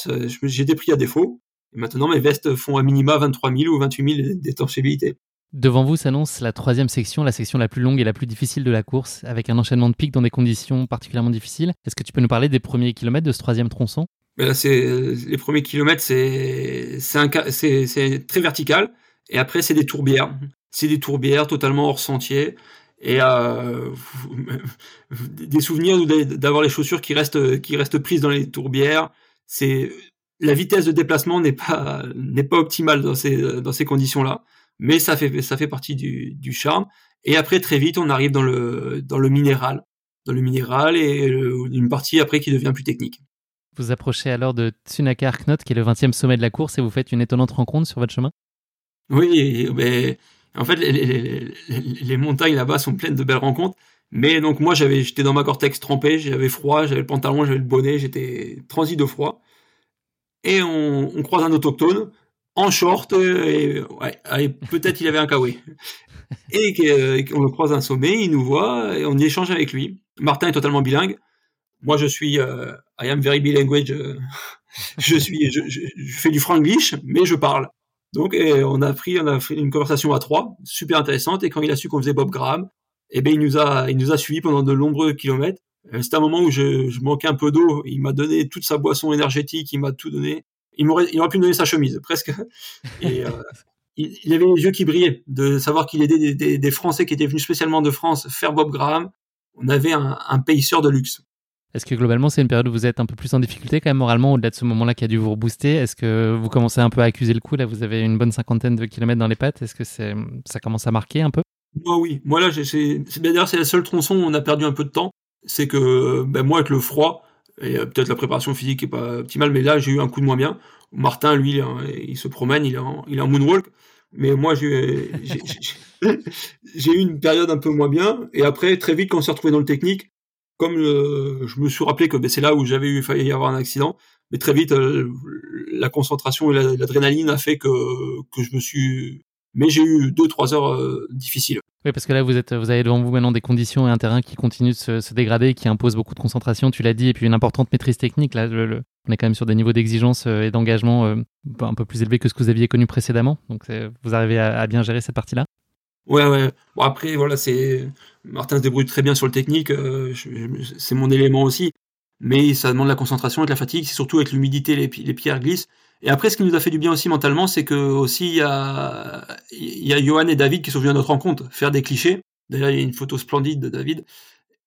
j'ai été pris à défaut. Et maintenant, mes vestes font à minima 23 000 ou 28 000 d'étanchéité. Devant vous s'annonce la troisième section, la section la plus longue et la plus difficile de la course, avec un enchaînement de pics dans des conditions particulièrement difficiles. Est-ce que tu peux nous parler des premiers kilomètres de ce troisième tronçon? Ben c'est les premiers kilomètres, c'est c'est c'est très vertical, et après c'est des tourbières, c'est des tourbières totalement hors sentier, et euh, des souvenirs d'avoir les chaussures qui restent qui restent prises dans les tourbières. C'est la vitesse de déplacement n'est pas n'est pas optimale dans ces dans ces conditions là mais ça fait ça fait partie du, du charme. Et après très vite, on arrive dans le dans le minéral, dans le minéral et une partie après qui devient plus technique. Vous approchez alors de Tsunaka Arknot, qui est le 20e sommet de la course, et vous faites une étonnante rencontre sur votre chemin? Oui, mais en fait, les, les, les montagnes là-bas sont pleines de belles rencontres. Mais donc moi, j'avais, j'étais dans ma cortex trempé, j'avais froid, j'avais le pantalon, j'avais le bonnet, j'étais transi de froid. Et on, on croise un autochtone en short, et, ouais, peut-être il avait un kawaii. Et qu'on le croise un sommet, il nous voit, et on y échange avec lui. Martin est totalement bilingue. Moi, je suis, euh, I am very bilinguage. Euh, je suis, je, je, fais du franglish, mais je parle. Donc, on a pris, on a fait une conversation à trois, super intéressante. Et quand il a su qu'on faisait Bob Graham, eh ben, il nous a, il nous a suivis pendant de nombreux kilomètres. Euh, c'était un moment où je, je manquais un peu d'eau. Il m'a donné toute sa boisson énergétique, il m'a tout donné il m'aurait, il aurait pu me donner sa chemise, presque. Et euh, il, il, avait les yeux qui brillaient de savoir qu'il aidait des, des, des, Français qui étaient venus spécialement de France faire Bob Graham. On avait un, un payseur de luxe. Est-ce que globalement c'est une période où vous êtes un peu plus en difficulté quand même moralement au-delà de ce moment-là qui a dû vous rebooster? Est-ce que vous commencez un peu à accuser le coup? Là, vous avez une bonne cinquantaine de kilomètres dans les pattes. Est-ce que ça commence à marquer un peu? Moi, oui. Moi là, c'est, d'ailleurs c'est la seule tronçon où on a perdu un peu de temps. C'est que ben, moi avec le froid, et euh, peut-être la préparation physique est pas optimale, mais là j'ai eu un coup de moins bien. Martin, lui, il, se promène, il est en, il est en moonwalk. Mais moi, j'ai eu une période un peu moins bien. Et après, très vite, quand on s'est retrouvé dans le technique, comme euh, je me suis rappelé que ben, c'est là où j'avais eu failli y avoir un accident, mais très vite, euh, la concentration et l'adrénaline a fait que, je me suis mais j'ai eu deux trois heures euh, difficiles. Oui, parce que là vous êtes, vous avez devant vous maintenant des conditions et un terrain qui continue de se, dégrader, qui impose beaucoup de concentration, tu l'as dit, et puis une importante maîtrise technique. Là, on est quand même sur des niveaux d'exigence et d'engagement un peu plus élevés que ce que vous aviez connu précédemment. Donc vous arrivez à, bien gérer cette partie-là. Ouais, ouais. Bon après, voilà, c'est Martin se débrouille très bien sur le technique. c'est mon élément aussi, mais ça demande la concentration et de la fatigue. C'est surtout avec l'humidité, les, les pierres glissent. Et après, ce qui nous a fait du bien aussi mentalement, c'est que aussi il y a, y a Johan et David qui sont venus à notre rencontre faire des clichés. D'ailleurs, il y a une photo splendide de David.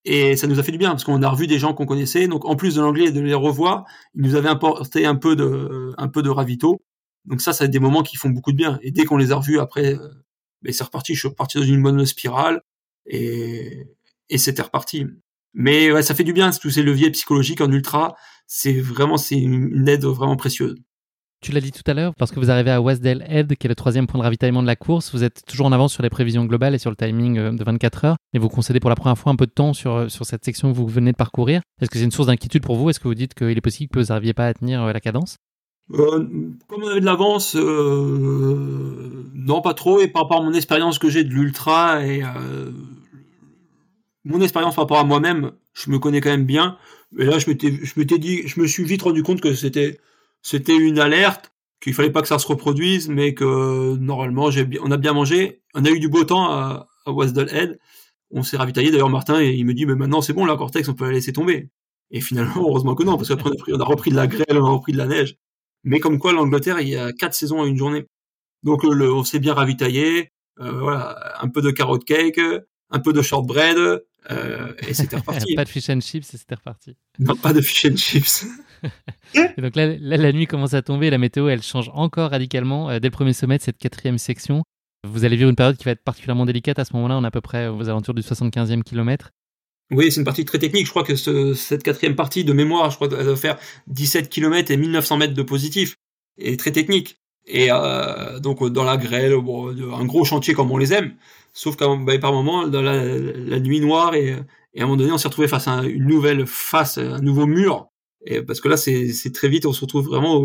Et ça nous a fait du bien parce qu'on a revu des gens qu'on connaissait. Donc, en plus de l'anglais et de les revoir, ils nous avaient apporté un peu de, un peu de ravito. Donc ça, c'est des moments qui font beaucoup de bien. Et dès qu'on les a revus après, ben c'est reparti. Je suis reparti dans une bonne spirale et, c'était reparti. Mais ça fait du bien. Tous ces leviers psychologiques en ultra, c'est vraiment, c'est une aide vraiment précieuse. Tu l'as dit tout à l'heure, parce que vous arrivez à Westdale Head, qui est le troisième point de ravitaillement de la course, vous êtes toujours en avance sur les prévisions globales et sur le timing euh, de 24 heures, et vous concédez pour la première fois un peu de temps sur, euh, sur cette section que vous venez de parcourir. Est-ce que c'est une source d'inquiétude pour vous? Est-ce que vous dites qu'il est possible que vous n'arriviez pas à tenir euh, la cadence? Comme on avait de l'avance, euh, non pas trop. Et par rapport à mon expérience que j'ai de l'ultra et euh, mon expérience par rapport à moi-même, je me connais quand même bien. Et là, je je me suis vite rendu compte que c'était, c'était une alerte, qu'il fallait pas que ça se reproduise, mais que normalement, on a bien mangé. On a eu du beau temps à, à Head. On s'est ravitaillé. D'ailleurs, Martin, il me dit, mais maintenant, c'est bon, la Cortex, on peut la laisser tomber. Et finalement, heureusement que non, parce qu'après, on a repris de la grêle, on a repris de la neige. Mais comme quoi, l'Angleterre, il y a quatre saisons à une journée. Donc, le, on s'est bien ravitaillé. Euh, voilà, un peu de carrot cake, un peu de shortbread, euh, et c'était reparti. pas de fish and chips, et c'était reparti. Non, pas de fish and chips. et donc là, la nuit commence à tomber, la météo, elle change encore radicalement. Euh, dès le premier sommet de cette quatrième section, vous allez vivre une période qui va être particulièrement délicate. À ce moment-là, on est à peu près aux alentours du 75e kilomètre. Oui, c'est une partie très technique. Je crois que cette quatrième partie de mémoire, je crois qu'elle doit faire 17 km et 1900 mètres de positif. Et très technique. Et euh, donc dans la grêle, un gros chantier comme on les aime. Sauf qu'à bah, par moment, dans la, nuit noire, et, et, à un moment donné, on s'est retrouvé face à une nouvelle face, un nouveau mur. Et parce que là, c'est très vite, on se retrouve vraiment,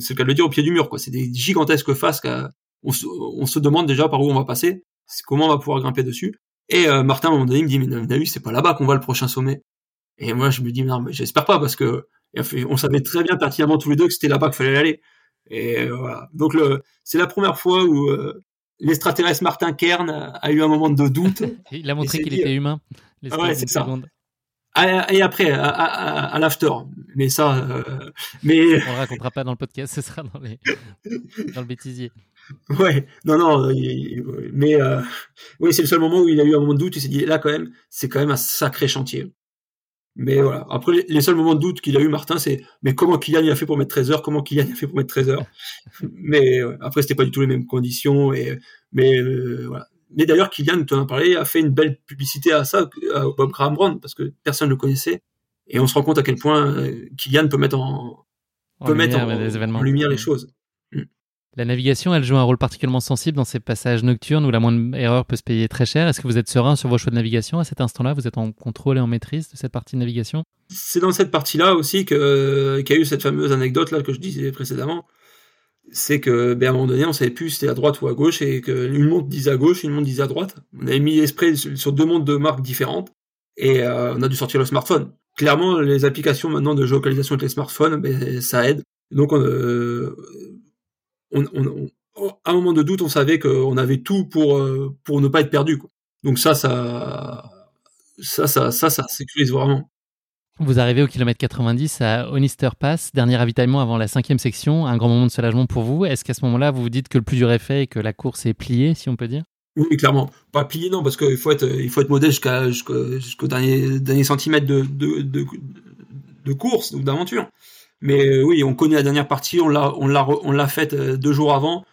c'est le cas de le dire, au pied du mur. quoi. C'est des gigantesques faces. On se, on se demande déjà par où on va passer, comment on va pouvoir grimper dessus. Et euh, Martin, à un moment donné, il me dit, mais David, c'est pas là-bas qu'on va le prochain sommet. Et moi, je me dis, non, mais j'espère pas, parce que on savait très bien pertinemment tous les deux que c'était là-bas qu'il fallait aller. Et voilà. Donc c'est la première fois où euh, l'extraterrestre Martin Kern a eu un moment de doute. il a montré qu'il était humain. Ah ouais, c'est ça. Et après, à, à, l'after. Mais ça, euh, mais on le racontera pas dans le podcast, ce sera dans les dans le bêtisier. Ouais, non, non, mais euh, oui, c'est le seul moment où il a eu un moment de doute. Il s'est dit là, quand même, c'est quand même un sacré chantier. Mais voilà. Après, les, seuls moments de doute qu'il a eu, Martin, c'est mais comment Kylian a fait pour mettre 13 heures Comment Kylian a fait pour mettre 13 heures Mais après, c'était pas du tout les mêmes conditions. Et mais euh, voilà. Mais d'ailleurs, Kylian, tu en as parlé, a fait une belle publicité à ça, à Bob Graham Brown, parce que personne ne le connaissait. Et on se rend compte à quel point euh, Kylian peut mettre en, peut mettre en, lumière les choses. La navigation, elle joue un rôle particulièrement sensible dans ces passages nocturnes où la moindre erreur peut se payer très cher. Est-ce que vous êtes serein sur vos choix de navigation à cet instant-là? Vous êtes en contrôle et en maîtrise de cette partie de navigation? C'est dans cette partie-là aussi que qu'il y a eu cette fameuse anecdote là que je disais précédemment. C'est que ben, à un moment donné, on savait plus si c'était à droite ou à gauche et qu'une montre disait à gauche, une montre disait à droite. On avait mis l'esprit sur deux montres de marques différentes et euh, on a dû sortir le smartphone. Clairement, les applications maintenant de géolocalisation avec les smartphones, ben, ça aide. Donc, on, euh, on, à un moment de doute, on savait qu'on avait tout pour euh, pour ne pas être perdu. Donc ça, ça, ça, ça, ça, ça sécurise vraiment. Vous arrivez au kilomètre 90 à Onister Pass, dernier ravitaillement avant la cinquième section, un grand moment de soulagement pour vous. Est-ce qu'à ce, moment-là, vous vous dites que le plus dur est fait et que la course est pliée, si on peut dire? Oui, clairement. Pas pliée, non, parce qu'il faut être, modeste jusqu'au dernier, centimètre de, course ou d'aventure. Mais euh, oui, on connaît la dernière partie, on l'a faite euh, deux jours avant.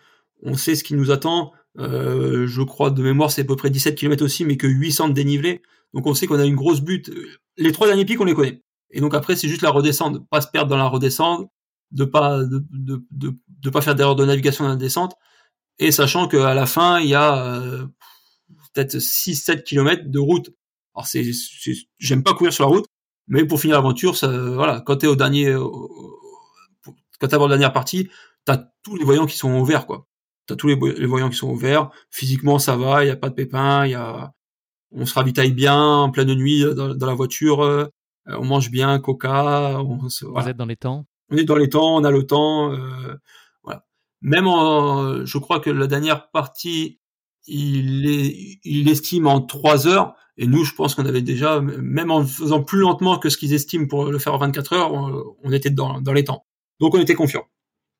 On sait ce qui nous attend. Euh, je crois de mémoire, c'est à peu près 17 km aussi, mais que 800 de dénivelé. Donc on sait qu'on a une grosse butte. Les trois derniers pics, on les connaît. Et donc après, c'est juste la redescente, pas se perdre dans la redescente, de pas de, de, de, pas faire d'erreur de navigation dans la descente. Et sachant qu'à la fin, il y a peut-être 6-7 km de route. Alors c'est, j'aime pas courir sur la route, mais pour finir l'aventure, ça, voilà, quand t'es au dernier, quand t'abordes la dernière partie, t'as tous les voyants qui sont ouverts, quoi. T'as tous les, voyants qui sont ouverts. Physiquement, ça va, il y a pas de pépins, il y a, on se ravitaille bien en pleine nuit dans, la voiture, euh, on mange bien, coca. On Vous êtes dans les temps. On est dans les temps, on a le temps, euh, voilà. Même en, je crois que la dernière partie, il, est, il estime en trois heures. Et nous, je pense qu'on avait déjà, même en faisant plus lentement que ce qu'ils estiment pour le faire en 24 heures, on, était dans, les temps. Donc on était confiants.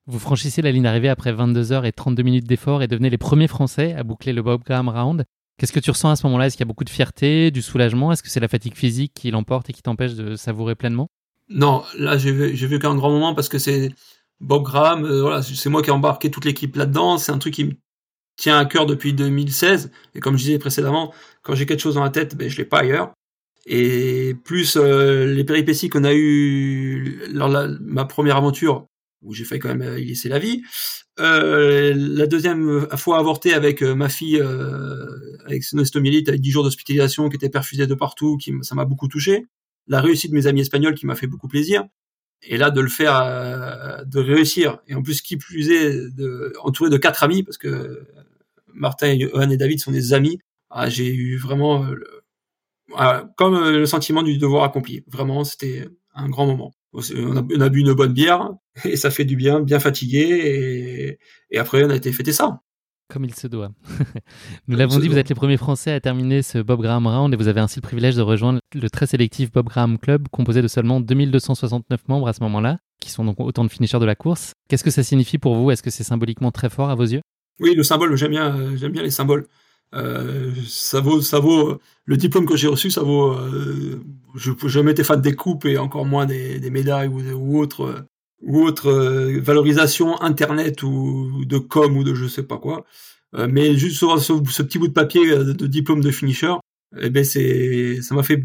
Vous franchissez la ligne d'arrivée après 22 heures et 32 minutes d'effort et devenez les premiers Français à boucler le Bob Graham Round. Qu'est-ce que tu ressens à ce moment-là? Est-ce qu'il y a beaucoup de fierté, du soulagement? Est-ce que c'est la fatigue physique qui l'emporte et qui t'empêche de savourer pleinement? Non, là j'ai vu, qu'un grand moment parce que c'est Bob Graham, euh, voilà, c'est moi qui ai embarqué toute l'équipe là-dedans. C'est un truc qui me tient à cœur depuis 2016. Et comme je disais précédemment, quand j'ai quelque chose dans la tête, ben, je l'ai pas ailleurs. Et plus euh, les péripéties qu'on a eues lors de ma première aventure, où j'ai failli quand même y laisser la vie. Euh, la deuxième fois avortée avec euh, ma fille, euh, avec son ostomyélite, avec 10 jours d'hospitalisation qui était perfusée de partout, qui ça m'a beaucoup touché. La réussite de mes amis espagnols qui m'a fait beaucoup plaisir. Et là, de le faire, euh, de réussir. Et en plus, qui plus est, de, entouré de quatre amis, parce que Martin, Johan et David sont des amis. Ah, j'ai eu vraiment ah, comme le sentiment du devoir accompli. Vraiment, c'était un grand moment. On a, on a, bu une bonne bière et ça fait du bien, bien fatigué. Et, et après, on a été fêter ça. Comme il se doit. Nous l'avons dit, vous êtes les premiers Français à terminer ce Bob Graham Round et vous avez ainsi le privilège de rejoindre le très sélectif Bob Graham Club, composé de seulement 2269 membres à ce moment-là, qui sont donc autant de finishers de la course. Qu'est-ce que ça signifie pour vous? Est-ce que c'est symboliquement très fort à vos yeux? Oui, le symbole, j'aime bien, j'aime bien les symboles. Euh, ça vaut, ça vaut le diplôme que j'ai reçu, ça vaut. Euh, je n'ai jamais été fan des coupes et encore moins des, des médailles ou, ou autres ou autre euh, valorisation internet ou de com ou de je sais pas quoi. Euh, mais juste sur ce, petit bout de papier euh, de, diplôme de finisher, eh ben c'est ça m'a fait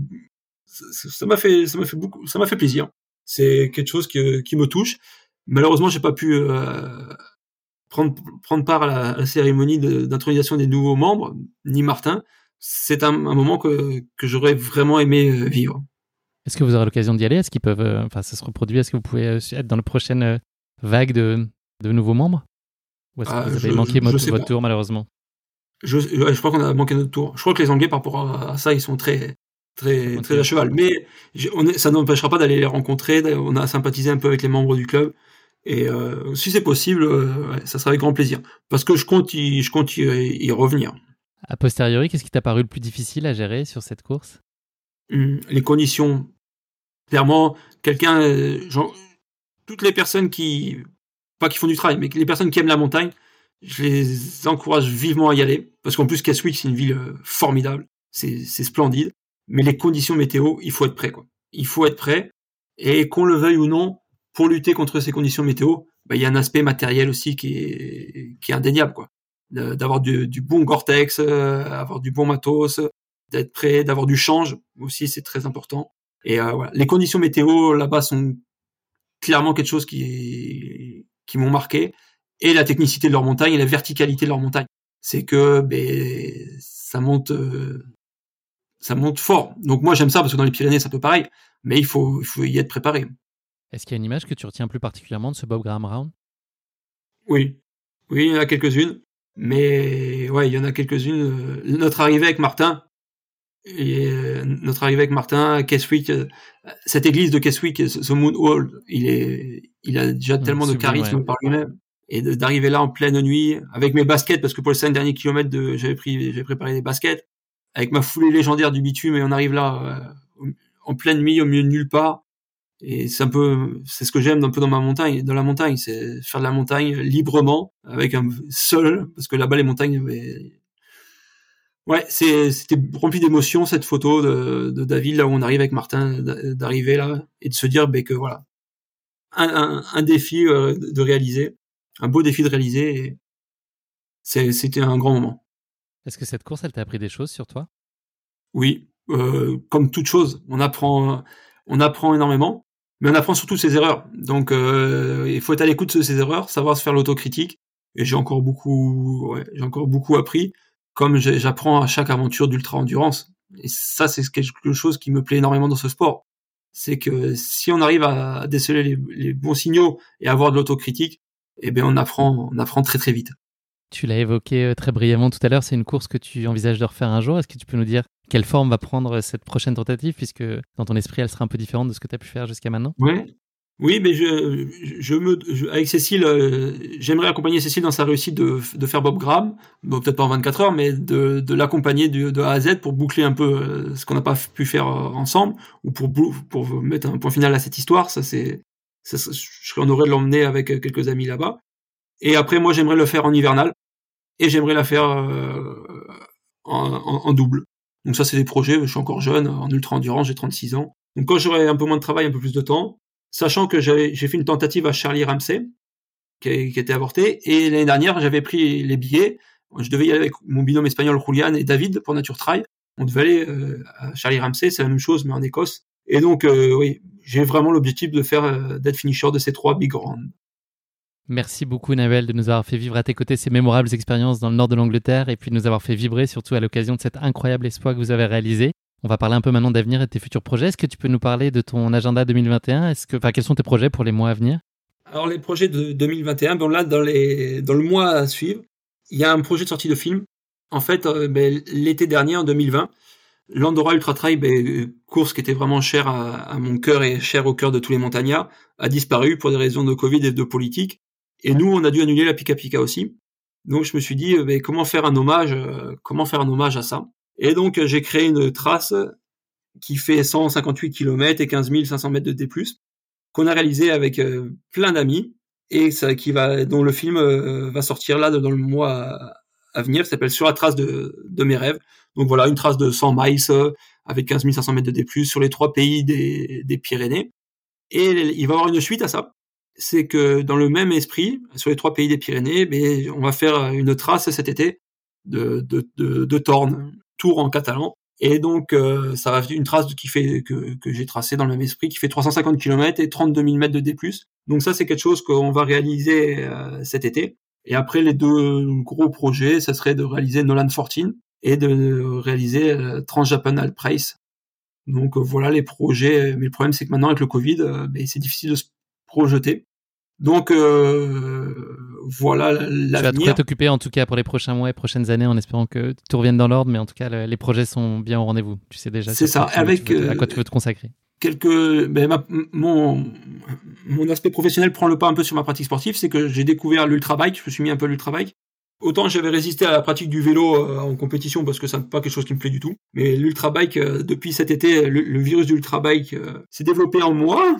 ça m'a fait ça m'a fait beaucoup ça m'a fait plaisir. C'est quelque chose qui, qui me touche. Malheureusement, j'ai pas pu prendre prendre part à la, à la cérémonie d'intronisation des nouveaux membres, ni Martin. C'est un, un, moment que que j'aurais vraiment aimé vivre. Est-ce que vous aurez l'occasion d'y aller? Est-ce qu'ils peuvent, euh, enfin, ça se reproduit Est-ce que vous pouvez euh, être dans la prochaine euh, vague de, de nouveaux membres? Ou est-ce que ah, vous avez manqué votre, tour malheureusement? Je, je crois qu'on a manqué notre tour. Je crois que les Anglais, par rapport à ça, ils sont très, très, très à cheval. Mais on est, ça n'empêchera pas d'aller les rencontrer. On a sympathisé un peu avec les membres du club. Et euh, si c'est possible, euh, ça sera avec grand plaisir. Parce que je compte y, je compte y, y revenir. A posteriori, qu'est-ce qui t'a paru le plus difficile à gérer sur cette course? Hum, Les conditions Clairement, quelqu'un, euh, toutes les personnes qui, pas qui font du travail, mais les personnes qui aiment la montagne, je les encourage vivement à y aller, parce qu'en plus Keswick c'est une ville formidable, c'est splendide, mais les conditions météo, il faut être prêt quoi. Il faut être prêt, et qu'on le veuille ou non, pour lutter contre ces conditions météo, bah, il y a un aspect matériel aussi qui est, qui est indéniable quoi. D'avoir du, du, bon Gore-Tex, euh, avoir du bon matos, d'être prêt, d'avoir du change aussi, c'est très important. Et euh, voilà. les conditions météo là-bas sont clairement quelque chose qui qui m'ont marqué et la technicité de leur montagne et la verticalité de leur montagne. C'est que ben ça monte euh, ça monte fort. Donc moi j'aime ça parce que dans les Pyrénées c'est un peu pareil, mais il faut il faut y être préparé. Est-ce qu'il y a une image que tu retiens plus particulièrement de ce Bob Graham Round? Oui, oui, il y en a quelques-unes, mais ouais, il y en a quelques-unes. Euh, notre arrivée avec Martin, et euh, notre arrivée avec Martin, Keswick, euh, cette église de Keswick, ce Moon Hall, il est, il a déjà mmh, tellement de charisme par lui-même. Et d'arriver là en pleine nuit, avec mes baskets, parce que pour les cinq derniers kilomètres, de, j'avais pris, j'avais préparé des baskets, avec ma foulée légendaire du bitume, et on arrive là euh, en pleine nuit, au milieu de nulle part. Et c'est un peu, c'est ce que j'aime un peu dans ma montagne, dans la montagne, c'est faire de la montagne librement, avec un seul, parce que là-bas les montagnes, Ouais, c'était rempli d'émotions cette photo de, de, David là où on arrive avec Martin d'arriver là et de se dire ben, que voilà un, un, un défi euh, de réaliser, un beau défi de réaliser. C'était un grand moment. Est-ce que cette course, elle t'a appris des choses sur toi? Oui, euh, comme toute chose, on apprend, on apprend énormément, mais on apprend surtout ses erreurs. Donc, euh, il faut être à l'écoute de ses erreurs, savoir se faire l'autocritique. Et j'ai encore beaucoup, j'ai encore beaucoup appris comme j'apprends à chaque aventure d'ultra endurance. Et ça, c'est quelque chose qui me plaît énormément dans ce sport. C'est que si on arrive à déceler les, bons signaux et avoir de l'autocritique, eh bien, on apprend, on apprend très très vite. Tu l'as évoqué euh, très brièvement tout à l'heure, c'est une course que tu envisages de refaire un jour. Est-ce que tu peux nous dire quelle forme va prendre cette prochaine tentative, puisque dans ton esprit, elle sera un peu différente de ce que tu as pu faire jusqu'à maintenant? Oui, oui, mais je, je me, avec Cécile, euh, j'aimerais accompagner Cécile dans sa réussite de, de faire Bob Graham, peut-être pas en 24 heures, mais de, de l'accompagner de, A à Z pour boucler un peu euh, ce qu'on n'a pas pu faire euh, ensemble, ou pour, pour mettre un point final à cette histoire. Ça, c'est, je serais honoré de l'emmener avec quelques amis là-bas. Et après, moi, j'aimerais le faire en hivernal, et j'aimerais la faire en, en, en, double. Donc ça, c'est des projets. Je suis encore jeune, en ultra endurance, j'ai 36 ans. Donc quand j'aurai un peu moins de travail, un peu plus de temps, sachant que j'ai fait une tentative à Charlie Ramsey, qui, a, été avortée, et l'année dernière, j'avais pris les billets, je devais y aller avec mon binôme espagnol Julian et David pour Nature Trail, on devait aller euh, à Charlie Ramsey, c'est la même chose, mais en Écosse, et donc, euh, oui, j'ai vraiment l'objectif de faire, euh, d'être finisher de ces trois big rounds. Merci beaucoup Navel de nous avoir fait vivre à tes côtés ces mémorables expériences dans le nord de l'Angleterre et puis de nous avoir fait vibrer surtout à l'occasion de cet incroyable espoir que vous avez réalisé. On va parler un peu maintenant d'avenir et de tes futurs projets. Est-ce que tu peux nous parler de ton agenda 2021 Est-ce que, enfin, quels sont tes projets pour les mois à venir? Alors les projets de 2021, bon là dans les dans le mois à suivre, il y a un projet de sortie de film. En fait, euh, ben, l'été dernier en 2020, l'Andorra Ultra Trail, ben, course qui était vraiment chère à, à, mon cœur et chère au cœur de tous les montagnards, a disparu pour des raisons de Covid et de politique. Et nous, on a dû annuler la Pika Pika aussi. Donc je me suis dit, ben, comment faire un hommage, euh, comment faire un hommage à ça? Et donc j'ai créé une trace qui fait 158 km et 15 500 mètres de D+, qu'on a réalisé avec euh, plein d'amis et ça, qui va, dont le film euh, va sortir là dans le mois à venir, s'appelle Sur la trace de, de, mes rêves. Donc voilà, une trace de 100 miles euh, avec 15 500 mètres de D+, sur les trois pays des, des Pyrénées. Et il va y avoir une suite à ça. C'est que dans le même esprit, sur les trois pays des Pyrénées, mais on va faire une trace cet été de, de, de, de Torne, Tour en catalan. Et donc, euh, ça va une trace qui fait que, que j'ai tracé dans le même esprit, qui fait 350 km et 32 000 mètres de D+. Donc ça, c'est quelque chose qu'on va réaliser euh, cet été. Et après, les deux gros projets, ça serait de réaliser Nolan 14 et de réaliser euh, Trans-Japan Alp Race. Donc euh, voilà les projets. Mais le problème, c'est que maintenant, avec le Covid, euh, ben, c'est difficile de se projeter. Donc euh, voilà l'avenir. Tu vas t'occuper en tout cas pour les prochains mois et prochaines années en espérant que tout revienne dans l'ordre, mais en tout cas les projets sont bien au rendez-vous. Tu sais déjà. C'est ça. Avec à quoi tu veux te consacrer. Quelques, ben, ma, mon mon aspect professionnel prend le pas un peu sur ma pratique sportive, c'est que j'ai découvert l'ultra bike. Je me suis mis un peu à l'ultra bike. Autant j'avais résisté à la pratique du vélo euh, en compétition parce que ça n'est pas quelque chose qui me plaît du tout. Mais l'ultra bike, euh, depuis cet été, le, le virus du ultra bike euh, s'est développé en moi.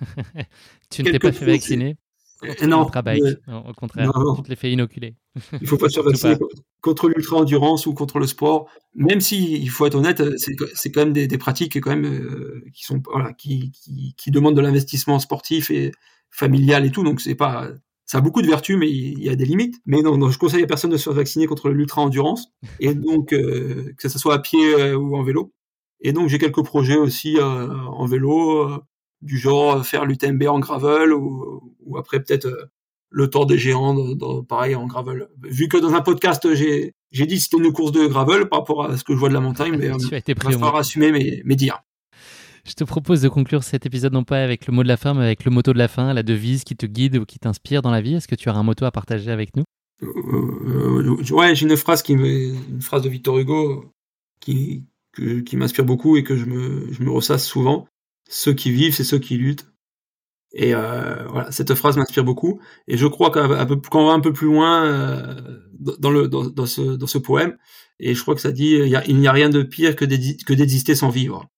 tu ne t'es pas fait vacciner contre non, l'ultra bike. Au contraire, non, non. tu te les inoculer. Il faut pas se faire vacciner contre l'ultra endurance ou contre le sport. Même si, il faut être honnête, c'est quand même des, des, pratiques quand même euh, qui sont voilà, qui, qui, qui demandent de l'investissement sportif et familial et tout. Donc c'est pas ça a beaucoup de vertus, mais il y a des limites. Mais non, non je conseille à personne de se faire vacciner contre l'ultra endurance, et donc euh, que ce soit à pied euh, ou en vélo. Et donc j'ai quelques projets aussi euh, en vélo, euh, du genre faire l'UTMB en gravel ou, ou après peut-être euh, le Tour des Géants, dans, dans, pareil en gravel. Vu que dans un podcast j'ai j'ai dit c'était une course de gravel par rapport à ce que je vois de la montagne, mais tu as été il va falloir assumer mes, mes dires. Je te propose de conclure cet épisode non pas avec le mot de la fin, mais avec le motto de la fin, la devise qui te guide ou qui t'inspire dans la vie. Est-ce que tu as un motto à partager avec nous? Euh, Ouais, j'ai une phrase qui me, une phrase de Victor Hugo qui que, qui m'inspire beaucoup et que je me, je me ressasse souvent. Ceux qui vivent, c'est ceux qui luttent. Et euh, voilà, cette phrase m'inspire beaucoup. Et je crois qu'on va un peu plus loin euh, dans, le, dans, ce, dans ce poème, et je crois que ça dit il n'y a, rien de pire que d'exister sans vivre.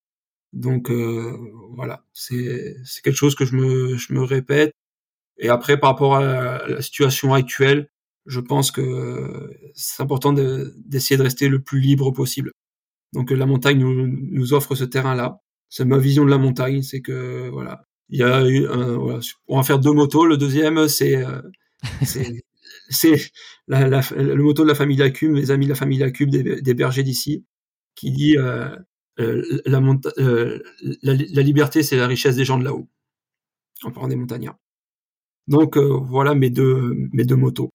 Donc euh, voilà, c'est quelque chose que je me je me répète. Et après, par rapport à la, la situation actuelle, je pense que c'est important d'essayer de, de, rester le plus libre possible. Donc la montagne nous, nous offre ce terrain-là. C'est ma vision de la montagne, c'est que voilà, il y a eu un, voilà, on va faire deux motos. Le deuxième, c'est euh, c'est la, la, le moto de la famille Lacume, les amis de la famille Lacume, des, des bergers d'ici, qui dit euh, euh, la, la, la, liberté, c'est la richesse des gens de là-haut, en parlant des montagnards. Donc voilà mes deux, mes deux motos.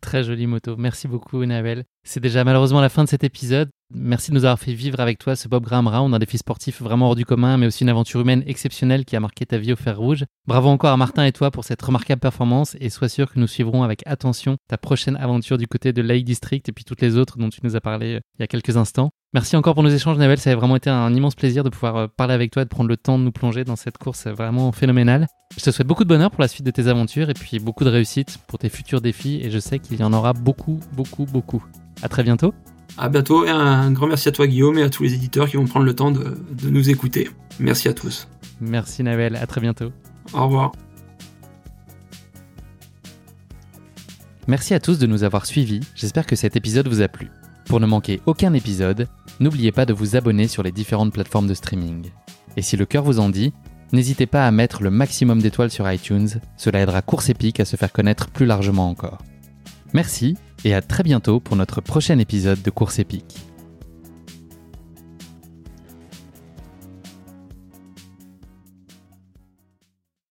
Très jolie moto. Merci beaucoup, Navel. C'est déjà malheureusement la fin de cet épisode. Merci de nous avoir fait vivre avec toi ce Bob Graham Round, un défi sportif vraiment hors du commun, mais aussi une aventure humaine exceptionnelle qui a marqué ta vie au fer rouge. Bravo encore à Martin et toi pour cette remarquable performance et sois sûr que nous suivrons avec attention ta prochaine aventure du côté de Lake District et puis toutes les autres dont tu nous as parlé il y a quelques instants. Merci encore pour nos échanges, Navel. Ça a vraiment été un immense plaisir de pouvoir parler avec toi et de prendre le temps de nous plonger dans cette course vraiment phénoménale. Je te souhaite beaucoup de bonheur pour la suite de tes aventures et puis beaucoup de réussite pour tes futurs défis et je sais qu'il y en aura beaucoup, beaucoup, beaucoup. À très bientôt. À bientôt et un grand merci à toi Guillaume et à tous les éditeurs qui vont prendre le temps de, de nous écouter. Merci à tous. Merci Navel, à très bientôt. Au revoir. Merci à tous de nous avoir suivis, j'espère que cet épisode vous a plu. Pour ne manquer aucun épisode, n'oubliez pas de vous abonner sur les différentes plateformes de streaming. Et si le cœur vous en dit, n'hésitez pas à mettre le maximum d'étoiles sur iTunes, cela aidera Course Épique à se faire connaître plus largement encore. Merci et à très bientôt pour notre prochain épisode de Course Épique.